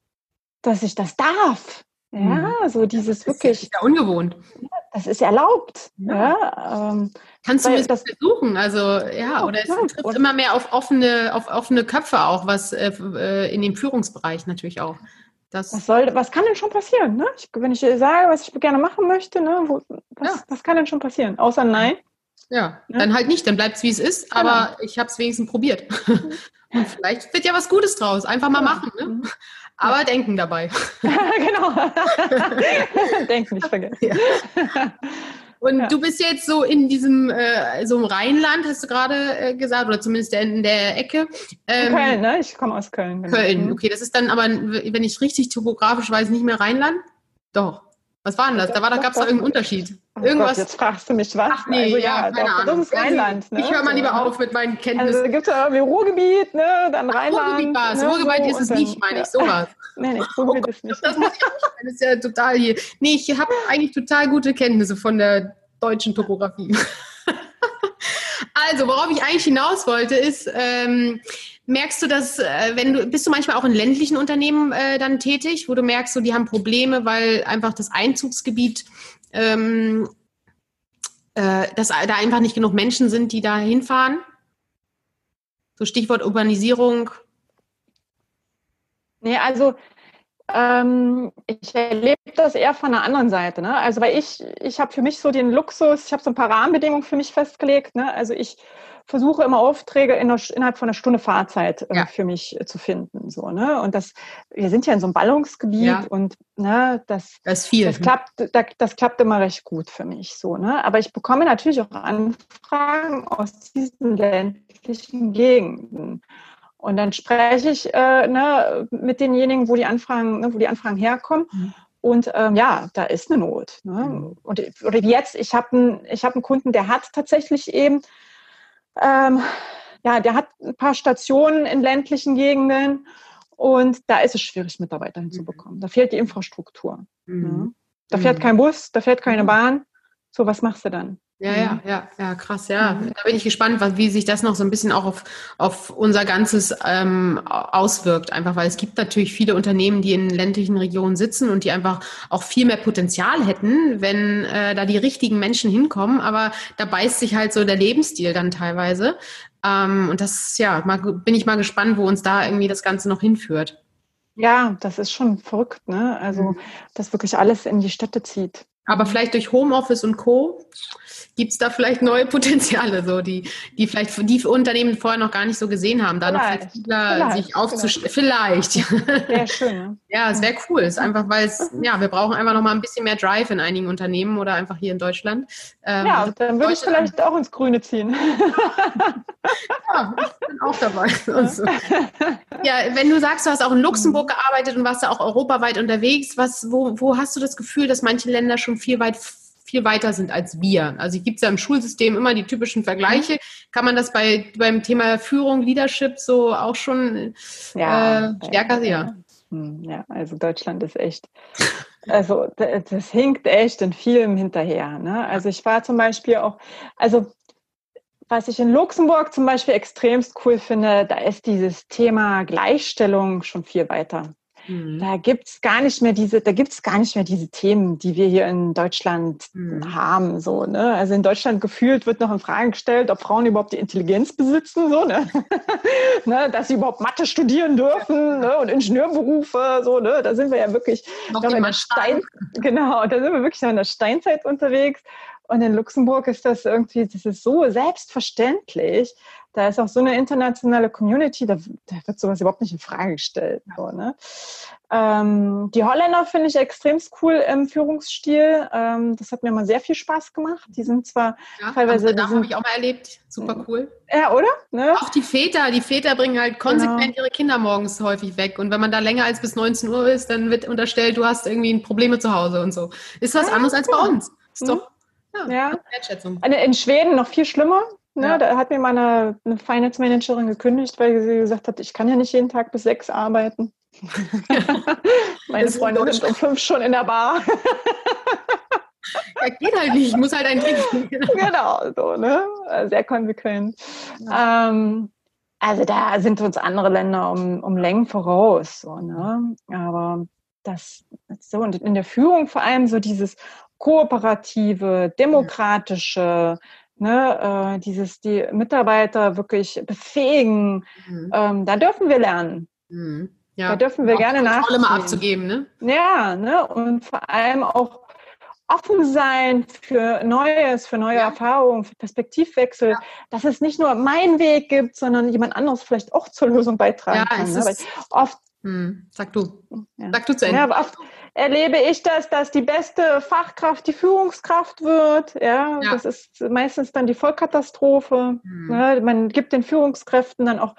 dass ich das darf. Ja, mhm. so dieses das wirklich. Ist ja ungewohnt. Das ist erlaubt. Ja. ja ähm, Kannst du das versuchen? Also ja, oder es trifft immer mehr auf offene, auf offene Köpfe auch, was äh, äh in dem Führungsbereich natürlich auch. Das was, soll, was kann denn schon passieren? Ne? Ich, wenn ich sage, was ich gerne machen möchte, ne, wo, was, ja. was kann denn schon passieren? Außer Nein? Ja, ja, dann halt nicht, dann bleibt es wie es ist, genau. aber ich habe es wenigstens probiert. Und vielleicht wird ja was Gutes draus. Einfach mal machen. Ne? Mhm. Aber ja. denken dabei. genau. denken nicht vergessen. Ja. Und ja. du bist jetzt so in diesem äh, so im Rheinland, hast du gerade äh, gesagt, oder zumindest in der Ecke. Ähm, Köln, ne? Ich komme aus Köln. Genau. Köln, mhm. okay. Das ist dann aber, wenn ich richtig topografisch weiß, nicht mehr Rheinland? Doch. Was war denn das? Da, war, da gab es doch irgendeinen Unterschied. Oh Irgendwas. Gott, jetzt fragst du mich was. Ach nee, also, ja, ja keine doch, Ahnung. Das ist Rheinland. Ne? Ich höre mal lieber auf mit meinen Kenntnissen. Also gibt es ja irgendwie Ruhrgebiet, ne? dann Rheinland. Ruhrgebiet war es. Ne? Ruhrgebiet so, ist es nicht, meine ich, sowas. nee, nee, Ruhrgebiet oh, ist nicht. Das, muss ich auch das ist ja total hier. Nee, ich habe eigentlich total gute Kenntnisse von der deutschen Topografie. also, worauf ich eigentlich hinaus wollte, ist, ähm, merkst du dass, äh, wenn du, bist du manchmal auch in ländlichen Unternehmen äh, dann tätig, wo du merkst, so, die haben Probleme, weil einfach das Einzugsgebiet, ähm, äh, dass da einfach nicht genug Menschen sind, die da hinfahren? So Stichwort Urbanisierung. Nee, also ähm, ich erlebe das eher von der anderen Seite. Ne? Also weil ich, ich habe für mich so den Luxus, ich habe so ein paar Rahmenbedingungen für mich festgelegt. Ne? Also ich versuche immer Aufträge in einer, innerhalb von einer Stunde Fahrzeit äh, ja. für mich äh, zu finden. So, ne? Und das, wir sind ja in so einem Ballungsgebiet ja. und ne, das, das, viel. das klappt, das, das klappt immer recht gut für mich. So, ne? Aber ich bekomme natürlich auch Anfragen aus diesen ländlichen Gegenden. Und dann spreche ich äh, ne, mit denjenigen, wo die Anfragen, ne, wo die Anfragen herkommen. Mhm. Und ähm, ja, da ist eine Not. Ne? Mhm. Und, oder jetzt, ich habe einen, hab einen Kunden, der hat tatsächlich eben, ähm, ja, der hat ein paar Stationen in ländlichen Gegenden und da ist es schwierig, Mitarbeiter hinzubekommen. Mhm. Da fehlt die Infrastruktur. Mhm. Ja? Da fährt kein Bus, da fährt keine mhm. Bahn. So, was machst du dann? Ja, ja, ja, ja, krass, ja. Mhm. Da bin ich gespannt, wie sich das noch so ein bisschen auch auf, auf unser Ganzes ähm, auswirkt. Einfach weil es gibt natürlich viele Unternehmen, die in ländlichen Regionen sitzen und die einfach auch viel mehr Potenzial hätten, wenn äh, da die richtigen Menschen hinkommen. Aber da beißt sich halt so der Lebensstil dann teilweise. Ähm, und das, ja, mal, bin ich mal gespannt, wo uns da irgendwie das Ganze noch hinführt. Ja, das ist schon verrückt, ne? Also, mhm. dass wirklich alles in die Städte zieht. Aber vielleicht durch Homeoffice und Co. gibt es da vielleicht neue Potenziale, so die, die vielleicht die Unternehmen vorher noch gar nicht so gesehen haben, da vielleicht, noch flexibler sich aufzustellen. Vielleicht. Wäre schön. ja, es wäre cool. Es ist einfach, weil es, ja, wir brauchen einfach noch mal ein bisschen mehr Drive in einigen Unternehmen oder einfach hier in Deutschland. Ähm, ja, dann würde ich vielleicht auch ins Grüne ziehen. ja, ich bin auch dabei. Also. Ja, wenn du sagst, du hast auch in Luxemburg gearbeitet und warst da auch europaweit unterwegs, was, wo, wo hast du das Gefühl, dass manche Länder schon viel weit viel weiter sind als wir. Also gibt es ja im Schulsystem immer die typischen Vergleiche. Kann man das bei beim Thema Führung, Leadership so auch schon ja, äh, stärker sehen? Hm, ja, also Deutschland ist echt also das hinkt echt in vielem hinterher. Ne? Also ich war zum Beispiel auch, also was ich in Luxemburg zum Beispiel extremst cool finde, da ist dieses Thema Gleichstellung schon viel weiter. Mhm. Da gibt's gar nicht mehr diese, da gibt's gar nicht mehr diese Themen, die wir hier in Deutschland mhm. haben. So, ne? Also in Deutschland gefühlt wird noch in Frage gestellt, ob Frauen überhaupt die Intelligenz besitzen, so, ne? ne? dass sie überhaupt Mathe studieren dürfen ne? und Ingenieurberufe, so, ne? Da sind wir ja wirklich noch in der Stein, genau, da sind wir wirklich noch in der Steinzeit unterwegs. Und in Luxemburg ist das irgendwie, das ist so selbstverständlich. Da ist auch so eine internationale Community, da, da wird sowas überhaupt nicht in Frage gestellt. So, ne? ähm, die Holländer finde ich extrem cool im Führungsstil. Ähm, das hat mir mal sehr viel Spaß gemacht. Die sind zwar ja, teilweise. Da habe ich auch mal erlebt. Super cool. Ja, oder? Ne? Auch die Väter. Die Väter bringen halt konsequent genau. ihre Kinder morgens häufig weg. Und wenn man da länger als bis 19 Uhr ist, dann wird unterstellt, du hast irgendwie Probleme zu Hause und so. Ist was ja, anderes als bei uns. Ist doch ja, ja. Wertschätzung. In Schweden noch viel schlimmer. Ne? Ja. Da hat mir meine eine Finance Managerin gekündigt, weil sie gesagt hat, ich kann ja nicht jeden Tag bis sechs arbeiten. Meine Freunde sind um fünf schon in der Bar. ja, geht halt nicht, ich muss halt ein trinken. genau, so, ne? Sehr konsequent. Ja. Ähm, also da sind uns andere Länder um, um Längen voraus. So, ne? Aber das so und in der Führung vor allem so dieses kooperative, demokratische, ne, äh, dieses die Mitarbeiter wirklich befähigen, mhm. ähm, da dürfen wir lernen. Mhm. Ja. Da dürfen wir auch gerne nach. mal abzugeben, ne? Ja, ne? Und vor allem auch offen sein für Neues, für neue ja. Erfahrungen, für Perspektivwechsel, ja. dass es nicht nur meinen Weg gibt, sondern jemand anderes vielleicht auch zur Lösung beitragen ja, kann. Ne? oft hm, sag du. Sag du zu Ende. Ja, aber oft erlebe ich das, dass die beste Fachkraft die Führungskraft wird. Ja, ja. das ist meistens dann die Vollkatastrophe. Hm. Ne? Man gibt den Führungskräften dann auch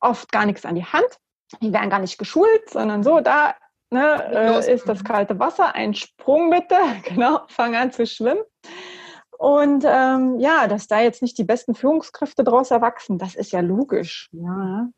oft gar nichts an die Hand. Die werden gar nicht geschult, sondern so, da ne, äh, ist das kalte Wasser, ein Sprung bitte, genau, fang an zu schwimmen. Und ähm, ja, dass da jetzt nicht die besten Führungskräfte daraus erwachsen, das ist ja logisch. Ja.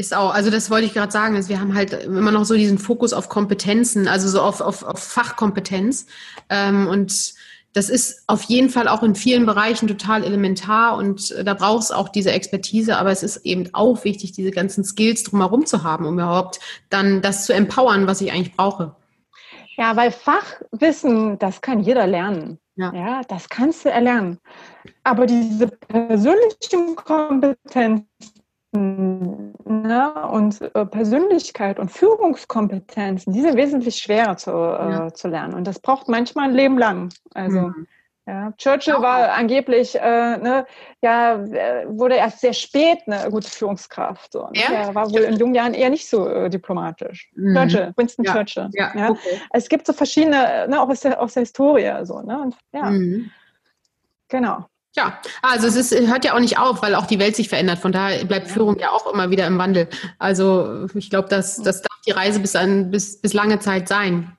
Ist auch, also das wollte ich gerade sagen, ist, wir haben halt immer noch so diesen Fokus auf Kompetenzen, also so auf, auf, auf Fachkompetenz. Ähm, und das ist auf jeden Fall auch in vielen Bereichen total elementar und da braucht es auch diese Expertise, aber es ist eben auch wichtig, diese ganzen Skills drumherum zu haben, um überhaupt dann das zu empowern, was ich eigentlich brauche. Ja, weil Fachwissen, das kann jeder lernen. Ja. ja, das kannst du erlernen. Aber diese persönlichen Kompetenzen, ne, und äh, Persönlichkeit und Führungskompetenzen, die sind wesentlich schwerer zu, äh, ja. zu lernen. Und das braucht manchmal ein Leben lang. Also mhm. ja, Churchill ja. war angeblich, äh, ne, ja, äh, wurde erst sehr spät eine gute Führungskraft. So, ne? Er war wohl in jungen Jahren eher nicht so äh, diplomatisch. Mhm. Churchill, Winston Churchill. Ja. Okay. Es gibt so verschiedene, ne, auch aus der, aus der Historie. So, ne? Und, ja. Mhm. Genau. Ja, also es ist, hört ja auch nicht auf, weil auch die Welt sich verändert. Von daher bleibt Führung ja auch immer wieder im Wandel. Also ich glaube, das, das darf die Reise bis, an, bis, bis lange Zeit sein.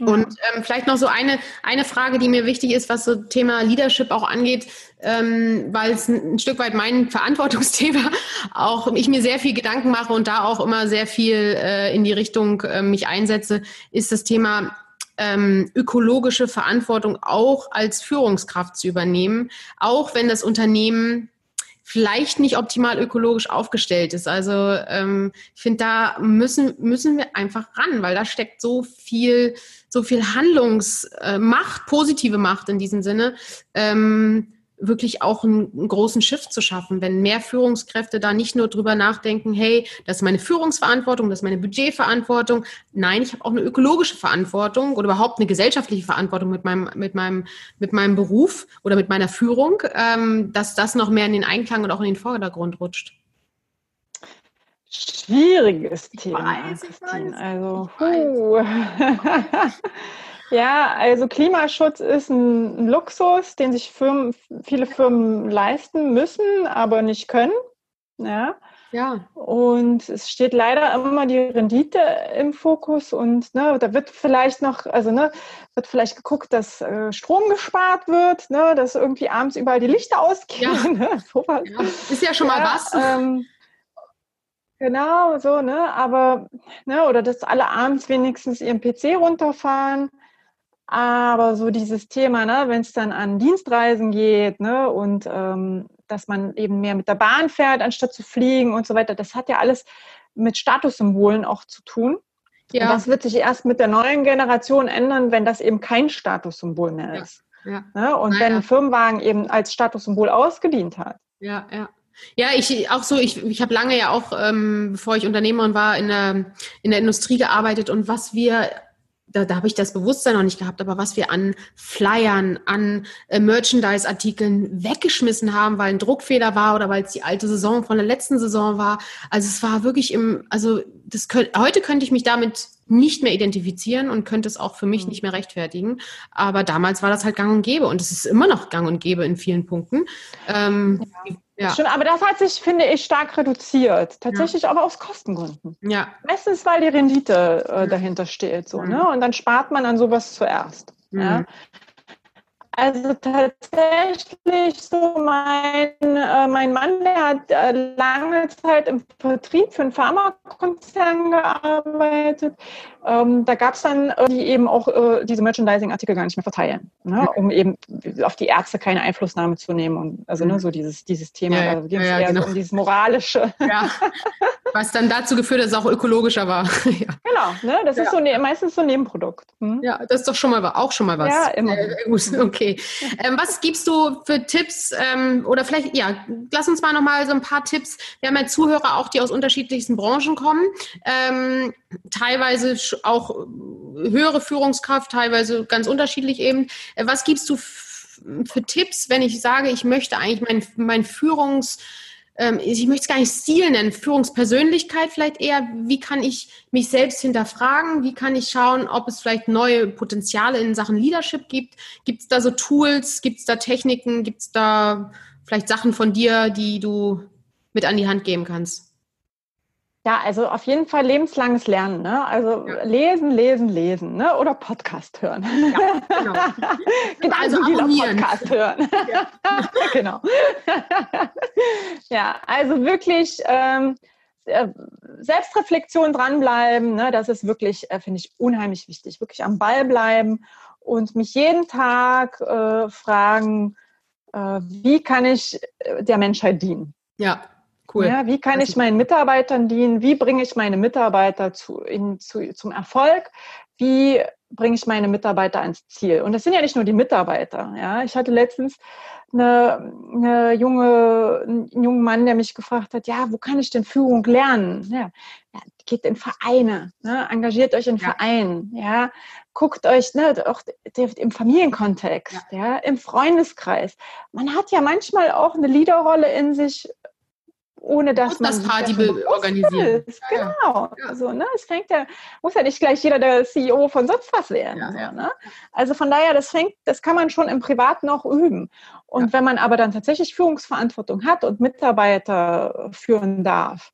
Und ähm, vielleicht noch so eine, eine Frage, die mir wichtig ist, was so Thema Leadership auch angeht, ähm, weil es ein, ein Stück weit mein Verantwortungsthema auch ich mir sehr viel Gedanken mache und da auch immer sehr viel äh, in die Richtung äh, mich einsetze, ist das Thema ähm, ökologische Verantwortung auch als Führungskraft zu übernehmen, auch wenn das Unternehmen vielleicht nicht optimal ökologisch aufgestellt ist. Also ähm, ich finde, da müssen, müssen wir einfach ran, weil da steckt so viel, so viel Handlungsmacht, äh, positive Macht in diesem Sinne. Ähm, wirklich auch einen, einen, großen Shift zu schaffen, wenn mehr Führungskräfte da nicht nur drüber nachdenken, hey, das ist meine Führungsverantwortung, das ist meine Budgetverantwortung. Nein, ich habe auch eine ökologische Verantwortung oder überhaupt eine gesellschaftliche Verantwortung mit meinem, mit meinem, mit meinem Beruf oder mit meiner Führung, ähm, dass das noch mehr in den Einklang und auch in den Vordergrund rutscht. Schwieriges Thema, weiß, Christine. Also, puh. Ja, also Klimaschutz ist ein Luxus, den sich Firmen, viele Firmen leisten müssen, aber nicht können. Ja. Ja. Und es steht leider immer die Rendite im Fokus und ne, da wird vielleicht noch, also ne, wird vielleicht geguckt, dass äh, Strom gespart wird, ne, dass irgendwie abends überall die Lichter ausgehen. Ja. Ne, ja. Ist ja schon mal was. Ähm, genau, so, ne, aber, ne, oder dass alle abends wenigstens ihren PC runterfahren. Aber so dieses Thema, ne, wenn es dann an Dienstreisen geht, ne, und ähm, dass man eben mehr mit der Bahn fährt, anstatt zu fliegen und so weiter, das hat ja alles mit Statussymbolen auch zu tun. Ja. Und das wird sich erst mit der neuen Generation ändern, wenn das eben kein Statussymbol mehr ist. Ja. ja. Ne? Und naja. wenn ein Firmenwagen eben als Statussymbol ausgedient hat. Ja, ja. Ja, ich auch so, ich, ich habe lange ja auch, ähm, bevor ich Unternehmerin war, in der, in der Industrie gearbeitet und was wir da, da habe ich das Bewusstsein noch nicht gehabt, aber was wir an Flyern, an äh, Merchandise-Artikeln weggeschmissen haben, weil ein Druckfehler war oder weil es die alte Saison von der letzten Saison war. Also es war wirklich im, also das könnt, heute könnte ich mich damit nicht mehr identifizieren und könnte es auch für mich mhm. nicht mehr rechtfertigen. Aber damals war das halt gang und gäbe und es ist immer noch gang und gäbe in vielen Punkten. Ähm, ja. Ja. Stimmt, aber das hat sich, finde ich, stark reduziert. Tatsächlich ja. aber aus Kostengründen. Ja. Meistens, weil die Rendite äh, dahinter steht. So, mhm. ne? Und dann spart man an sowas zuerst. Mhm. Ja? Also tatsächlich so mein, äh, mein Mann, der hat äh, lange Zeit im Vertrieb für einen Pharmakonzern gearbeitet. Ähm, da gab es dann äh, die eben auch äh, diese Merchandising-Artikel gar nicht mehr verteilen, ne? um eben auf die Ärzte keine Einflussnahme zu nehmen. Und, also ne, mhm. so dieses, dieses Thema, ja, da ging es ja, eher genau. so um dieses Moralische. Ja. Was dann dazu geführt hat, dass es auch ökologischer war. ja. Genau, ne? das ist so ne, meistens so ein Nebenprodukt. Hm? Ja, das ist doch schon mal auch schon mal was. Ja, immer. Äh, gut, okay. Ähm, was gibst du für Tipps ähm, oder vielleicht, ja, lass uns mal nochmal so ein paar Tipps. Wir haben ja Zuhörer auch, die aus unterschiedlichsten Branchen kommen. Ähm, teilweise auch höhere Führungskraft, teilweise ganz unterschiedlich eben. Äh, was gibst du für Tipps, wenn ich sage, ich möchte eigentlich mein, mein Führungs- ähm, ich möchte es gar nicht Stil nennen, Führungspersönlichkeit vielleicht eher, wie kann ich mich selbst hinterfragen, wie kann ich schauen, ob es vielleicht neue Potenziale in Sachen Leadership gibt, gibt es da so Tools, gibt es da Techniken, gibt es da vielleicht Sachen von dir, die du mit an die Hand geben kannst? Ja, also auf jeden Fall lebenslanges Lernen. Ne? Also ja. lesen, lesen, lesen ne? oder Podcast hören. Ja, genau. genau also Podcast hören. Ja. genau. ja, also wirklich ähm, äh, Selbstreflexion dranbleiben. Ne? Das ist wirklich, äh, finde ich, unheimlich wichtig. Wirklich am Ball bleiben und mich jeden Tag äh, fragen, äh, wie kann ich äh, der Menschheit dienen? Ja, Cool. Ja, wie kann ich meinen Mitarbeitern dienen? Wie bringe ich meine Mitarbeiter zu, in, zu, zum Erfolg? Wie bringe ich meine Mitarbeiter ans Ziel? Und das sind ja nicht nur die Mitarbeiter. Ja, ich hatte letztens eine, eine junge, einen jungen Mann, der mich gefragt hat, ja, wo kann ich denn Führung lernen? Ja, ja geht in Vereine, ne? engagiert euch in ja. Vereinen, ja, guckt euch ne, auch im Familienkontext, ja. ja, im Freundeskreis. Man hat ja manchmal auch eine Leaderrolle in sich, ohne dass man das Party organisiert. Genau. Ja. Also, ne, es fängt ja, muss ja nicht gleich jeder der CEO von sonst was werden. Ja, so, ne? Also von daher, das fängt, das kann man schon im Privaten auch üben. Und wenn man aber dann tatsächlich Führungsverantwortung hat und Mitarbeiter führen darf,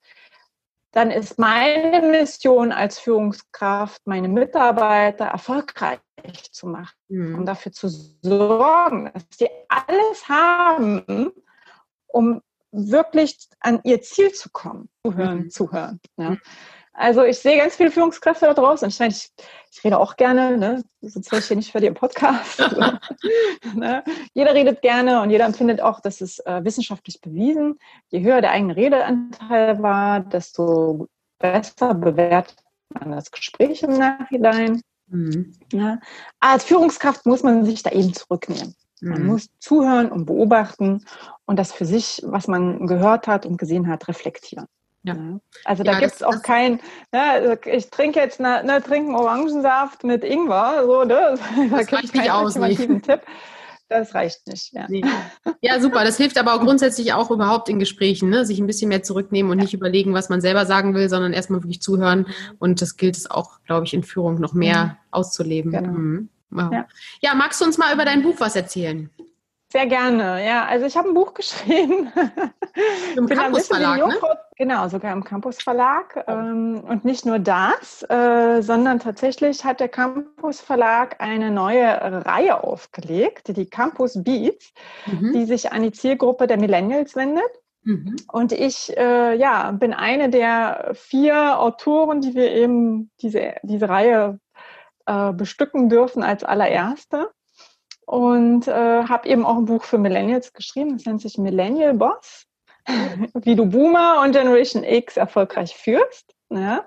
dann ist meine Mission als Führungskraft, meine Mitarbeiter erfolgreich zu machen mhm. und dafür zu sorgen, dass sie alles haben, um wirklich an ihr Ziel zu kommen. Zuhören, mhm. zuhören. Ja. Mhm. Also ich sehe ganz viele Führungskräfte da draußen. Ich, meine, ich, ich rede auch gerne, ne? sonst wäre ich hier nicht für den Podcast. ne? Jeder redet gerne und jeder empfindet auch, dass es äh, wissenschaftlich bewiesen. Je höher der eigene Redeanteil war, desto besser bewertet man das Gespräch im Nachhinein. Mhm. Ja. Als Führungskraft muss man sich da eben zurücknehmen. Man mhm. muss zuhören und beobachten und das für sich, was man gehört hat und gesehen hat, reflektieren. Ja. Also da ja, gibt es auch kein, ne, also ich trinke jetzt ne, ne, trinken Orangensaft mit Ingwer, so, ne? Das da reicht nicht aus, ultimativen Tipp. Das reicht nicht. Ja. Nee. ja, super. Das hilft aber auch grundsätzlich auch überhaupt in Gesprächen, ne? sich ein bisschen mehr zurücknehmen und ja. nicht überlegen, was man selber sagen will, sondern erstmal wirklich zuhören. Mhm. Und das gilt es auch, glaube ich, in Führung noch mehr mhm. auszuleben. Genau. Mhm. Wow. Ja. ja, magst du uns mal über dein Buch was erzählen? Sehr gerne, ja. Also ich habe ein Buch geschrieben. Im Campus Verlag, ne? Genau, sogar im Campus Verlag. Oh. Ähm, und nicht nur das, äh, sondern tatsächlich hat der Campus Verlag eine neue Reihe aufgelegt, die Campus Beats, mhm. die sich an die Zielgruppe der Millennials wendet. Mhm. Und ich äh, ja, bin eine der vier Autoren, die wir eben diese, diese Reihe äh, bestücken dürfen als allererste. Und äh, habe eben auch ein Buch für Millennials geschrieben, das nennt sich Millennial Boss, wie du Boomer und Generation X erfolgreich führst. Ja?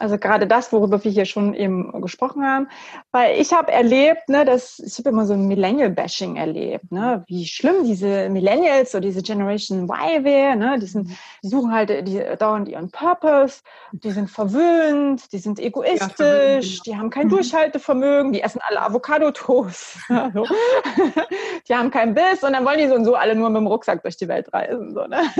Also gerade das, worüber wir hier schon eben gesprochen haben. Weil ich habe erlebt, ne, dass ich habe immer so ein Millennial-Bashing erlebt, ne, wie schlimm diese Millennials oder diese Generation Y wäre, ne, die, sind, die suchen halt die dauernd ihren Purpose, die sind verwöhnt, die sind egoistisch, ja, die haben kein mhm. Durchhaltevermögen, die essen alle Avocado-Toast, so. die haben keinen Biss und dann wollen die so und so alle nur mit dem Rucksack durch die Welt reisen. So, ne?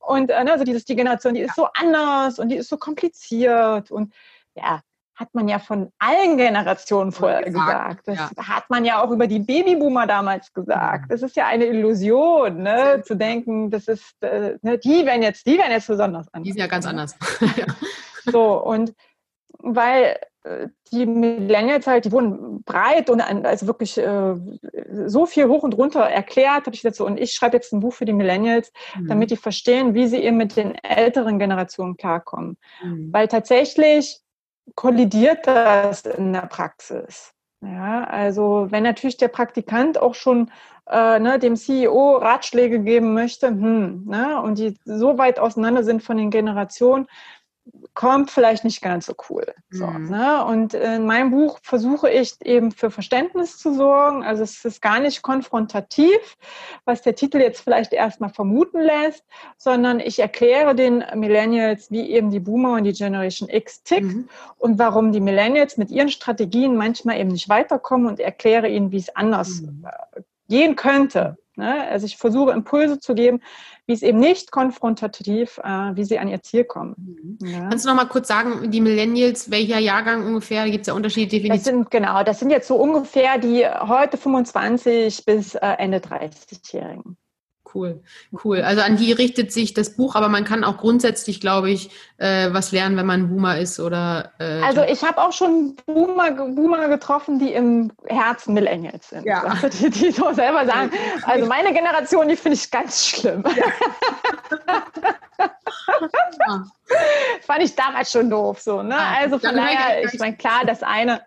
Und äh, ne, also dieses, die Generation, die ist so anders und die ist so kompliziert und ja, hat man ja von allen Generationen vorher gesagt. Das ja. hat man ja auch über die Babyboomer damals gesagt. Mhm. Das ist ja eine Illusion, ne, zu denken, das ist, äh, ne, die werden jetzt, die werden jetzt besonders anders. Die sind ja ganz anders. so, und weil äh, die Millennials halt, die wurden breit und also wirklich äh, so viel hoch und runter erklärt, habe ich gesagt so, und ich schreibe jetzt ein Buch für die Millennials, mhm. damit die verstehen, wie sie eben mit den älteren Generationen klarkommen. Mhm. Weil tatsächlich kollidiert das in der Praxis. Ja, also wenn natürlich der Praktikant auch schon äh, ne, dem CEO Ratschläge geben möchte, hm, ne, und die so weit auseinander sind von den Generationen, kommt vielleicht nicht ganz so cool. So, mhm. ne? Und in meinem Buch versuche ich eben für Verständnis zu sorgen. Also es ist gar nicht konfrontativ, was der Titel jetzt vielleicht erstmal vermuten lässt, sondern ich erkläre den Millennials, wie eben die Boomer und die Generation X tickt mhm. und warum die Millennials mit ihren Strategien manchmal eben nicht weiterkommen und erkläre ihnen, wie es anders mhm. gehen könnte. Ne? Also ich versuche Impulse zu geben, wie es eben nicht konfrontativ, äh, wie sie an ihr Ziel kommen. Mhm. Ja. Kannst du noch mal kurz sagen, die Millennials, welcher Jahrgang ungefähr? Gibt es ja unterschiedliche Definitionen? Das sind, genau, das sind jetzt so ungefähr die heute 25 bis äh, Ende 30-Jährigen. Cool, cool. Also an die richtet sich das Buch, aber man kann auch grundsätzlich, glaube ich, äh, was lernen, wenn man Boomer ist oder. Äh, also ich habe auch schon Boomer, Boomer getroffen, die im Herzen Millennials sind. Ja. Also die, die so selber sagen, also meine Generation, die finde ich ganz schlimm. Ja. Fand ich damals schon doof so. Ne? Also von daher, ich meine, klar, das eine,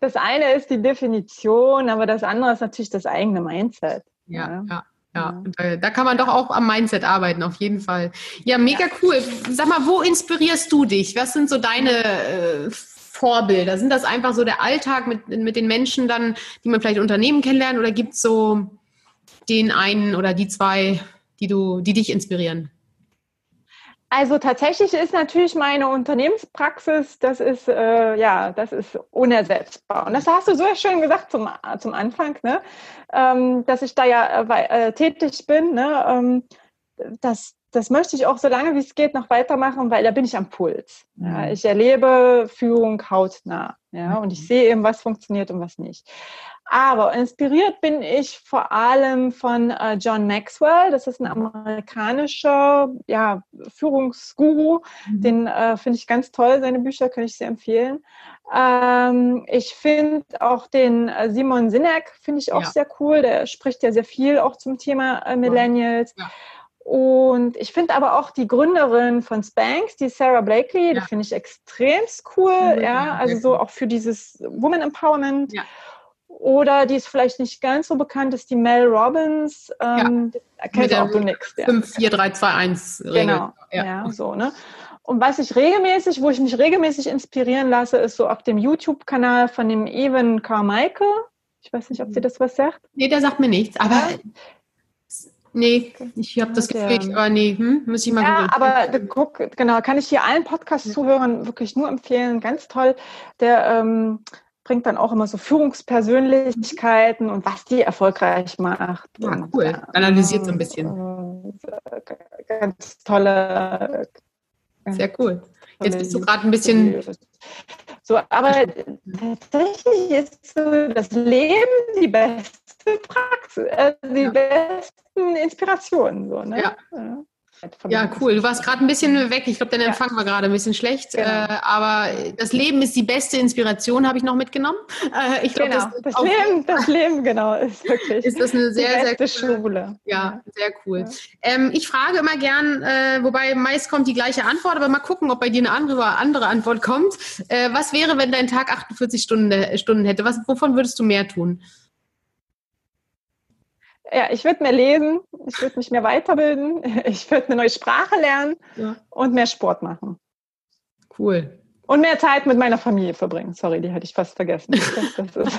das eine ist die Definition, aber das andere ist natürlich das eigene Mindset. ja. ja. Ja. Ja, ja. da kann man doch auch am Mindset arbeiten, auf jeden Fall. Ja, mega ja. cool. Sag mal, wo inspirierst du dich? Was sind so deine äh, Vorbilder? Sind das einfach so der Alltag mit, mit den Menschen dann, die man vielleicht Unternehmen kennenlernt oder gibt es so den einen oder die zwei, die du, die dich inspirieren? Also tatsächlich ist natürlich meine Unternehmenspraxis, das ist äh, ja, das ist unersetzbar. Und das hast du so schön gesagt zum, zum Anfang, ne? Ähm, dass ich da ja äh, äh, tätig bin. Ne? Ähm, das, das möchte ich auch so lange wie es geht noch weitermachen, weil da bin ich am Puls. Ja? Mhm. Ich erlebe Führung hautnah. Ja? Und ich mhm. sehe eben, was funktioniert und was nicht. Aber inspiriert bin ich vor allem von äh, John Maxwell. Das ist ein amerikanischer ja, Führungsguru. Mhm. Den äh, finde ich ganz toll. Seine Bücher kann ich sehr empfehlen. Ähm, ich finde auch den äh, Simon Sinek finde ich auch ja. sehr cool. Der spricht ja sehr viel auch zum Thema äh, Millennials. Ja. Und ich finde aber auch die Gründerin von Spanx, die Sarah Blakely, die finde ich extrem cool. Ja, also so auch für dieses Woman Empowerment. Ja. Oder die ist vielleicht nicht ganz so bekannt, ist die Mel Robbins. Ähm, ja. Kennst auch du nichts. 5, 4, 3, 2, 1 Regel. Genau, ja. ja, so, ne? Und was ich regelmäßig, wo ich mich regelmäßig inspirieren lasse, ist so auf dem YouTube-Kanal von dem Evan Carmichael. Ich weiß nicht, ob sie das was sagt. Nee, der sagt mir nichts, aber Nee, ich habe das Gefühl, ich, aber nee, hm, muss ich mal Ja, gucken. aber guck, genau, kann ich hier allen Podcast-Zuhörern wirklich nur empfehlen. Ganz toll. Der ähm, bringt dann auch immer so Führungspersönlichkeiten und was die erfolgreich macht. Ja, und, cool. Analysiert so ein bisschen. Ganz tolle. Sehr cool. Jetzt bist du gerade ein bisschen. So, aber tatsächlich ist so das Leben die beste Praxis, äh, die ja. besten Inspirationen. So, ne? ja. Ja, cool. Du warst gerade ein bisschen weg. Ich glaube, dein Empfang ja. war gerade ein bisschen schlecht. Genau. Äh, aber das Leben ist die beste Inspiration, habe ich noch mitgenommen. Äh, ich glaube, genau. das, das Leben, das Leben, genau, ist wirklich. Ist das eine sehr, sehr coole, Schule. Ja, sehr cool. Ja. Ähm, ich frage immer gern, äh, wobei meist kommt die gleiche Antwort, aber mal gucken, ob bei dir eine andere, andere Antwort kommt. Äh, was wäre, wenn dein Tag 48 Stunden, Stunden hätte? Was, wovon würdest du mehr tun? Ja, ich würde mehr lesen, ich würde mich mehr weiterbilden, ich würde eine neue Sprache lernen ja. und mehr Sport machen. Cool. Und mehr Zeit mit meiner Familie verbringen. Sorry, die hatte ich fast vergessen. Das, das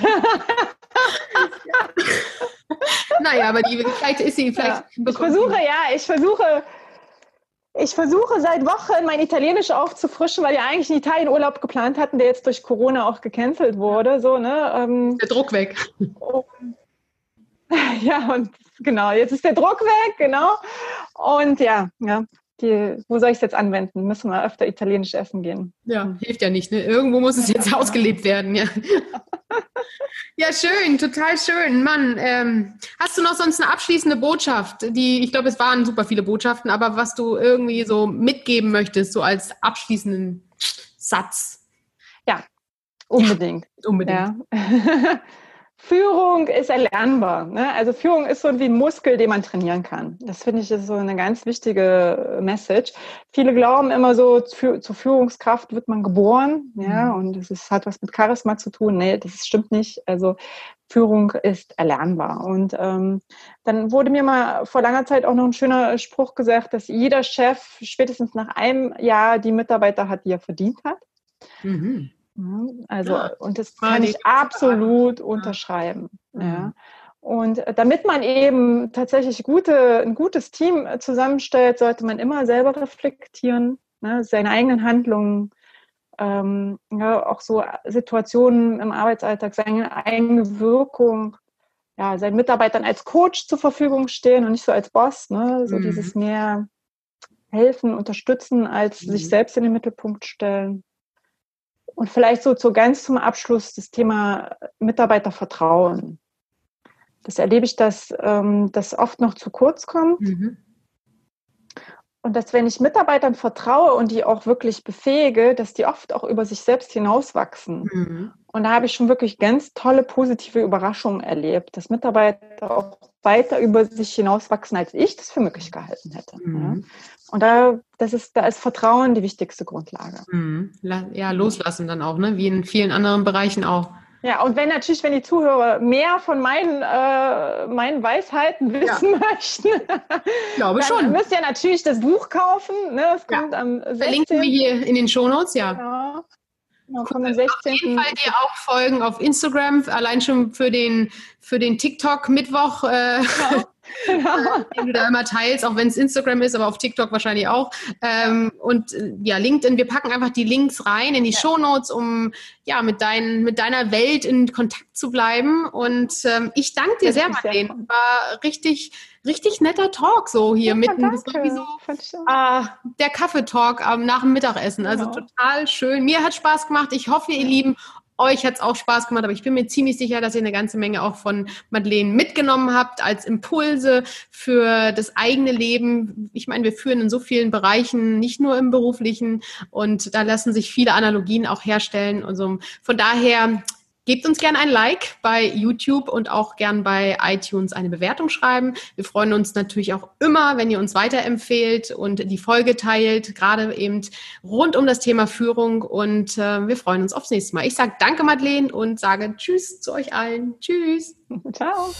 naja, aber die, vielleicht ist sie, vielleicht. Ja. Ich versuche, ja, ich versuche, ich versuche seit Wochen mein Italienisch aufzufrischen, weil wir eigentlich einen Italien-Urlaub geplant hatten, der jetzt durch Corona auch gecancelt wurde. So, ne? Ähm, der Druck weg. Und Ja, und genau, jetzt ist der Druck weg, genau. Und ja, ja, die, wo soll ich es jetzt anwenden? Müssen wir öfter italienisch essen gehen. Ja, hilft ja nicht. Ne? Irgendwo muss es jetzt ausgelebt werden. Ja, ja schön, total schön. Mann, ähm, hast du noch sonst eine abschließende Botschaft? Die, ich glaube, es waren super viele Botschaften, aber was du irgendwie so mitgeben möchtest, so als abschließenden Satz? Ja, unbedingt. Ja, unbedingt. Ja. Führung ist erlernbar. Ne? Also Führung ist so wie ein Muskel, den man trainieren kann. Das finde ich ist so eine ganz wichtige Message. Viele glauben immer so, zu, zur Führungskraft wird man geboren, ja, mhm. und es ist, hat was mit Charisma zu tun. Nee, das stimmt nicht. Also Führung ist erlernbar. Und ähm, dann wurde mir mal vor langer Zeit auch noch ein schöner Spruch gesagt, dass jeder Chef spätestens nach einem Jahr die Mitarbeiter hat, die er verdient hat. Mhm. Also, ja, und das kann ich absolut unterschreiben. Ja. ja. Und äh, damit man eben tatsächlich gute, ein gutes Team äh, zusammenstellt, sollte man immer selber reflektieren, ne, seine eigenen Handlungen, ähm, ja, auch so Situationen im Arbeitsalltag, seine eigene Wirkung, ja, seinen Mitarbeitern als Coach zur Verfügung stehen und nicht so als Boss, ne, so mhm. dieses mehr helfen, unterstützen, als mhm. sich selbst in den Mittelpunkt stellen. Und vielleicht so zu ganz zum Abschluss das Thema Mitarbeitervertrauen. Das erlebe ich, dass ähm, das oft noch zu kurz kommt. Mhm. Und dass wenn ich Mitarbeitern vertraue und die auch wirklich befähige, dass die oft auch über sich selbst hinauswachsen. Mhm. Und da habe ich schon wirklich ganz tolle positive Überraschungen erlebt, dass Mitarbeiter auch weiter über sich hinauswachsen, als ich das für möglich gehalten hätte. Mhm. Und da, das ist, da ist Vertrauen die wichtigste Grundlage. Mhm. Ja, loslassen dann auch, ne? wie in vielen anderen Bereichen auch. Ja, und wenn natürlich, wenn die Zuhörer mehr von meinen, äh, meinen Weisheiten wissen ja. möchten, glaube dann schon. müsst ihr natürlich das Buch kaufen. Ne? Das kommt ja. am 16. Verlinken wir hier in den Shownotes, ja. ja. Genau, cool. Auf jeden Fall dir auch folgen auf Instagram, allein schon für den, für den TikTok-Mittwoch. Äh, genau. Ja. den du da immer teilst, auch wenn es Instagram ist, aber auf TikTok wahrscheinlich auch. Ähm, und äh, ja, LinkedIn, wir packen einfach die Links rein in die ja. Show Notes, um ja mit, dein, mit deiner Welt in Kontakt zu bleiben. Und ähm, ich danke dir sehr, Marlene. War richtig, richtig netter Talk so hier ja, mitten. Danke. Das war wie so ah, der Kaffeetalk ähm, nach dem Mittagessen. Also genau. total schön. Mir hat Spaß gemacht. Ich hoffe, ihr Lieben, euch hat es auch Spaß gemacht, aber ich bin mir ziemlich sicher, dass ihr eine ganze Menge auch von Madeleine mitgenommen habt als Impulse für das eigene Leben. Ich meine, wir führen in so vielen Bereichen, nicht nur im beruflichen, und da lassen sich viele Analogien auch herstellen. Und so. Von daher Gebt uns gerne ein Like bei YouTube und auch gern bei iTunes eine Bewertung schreiben. Wir freuen uns natürlich auch immer, wenn ihr uns weiterempfehlt und die Folge teilt, gerade eben rund um das Thema Führung. Und äh, wir freuen uns aufs nächste Mal. Ich sage danke, Madeleine, und sage Tschüss zu euch allen. Tschüss. Ciao.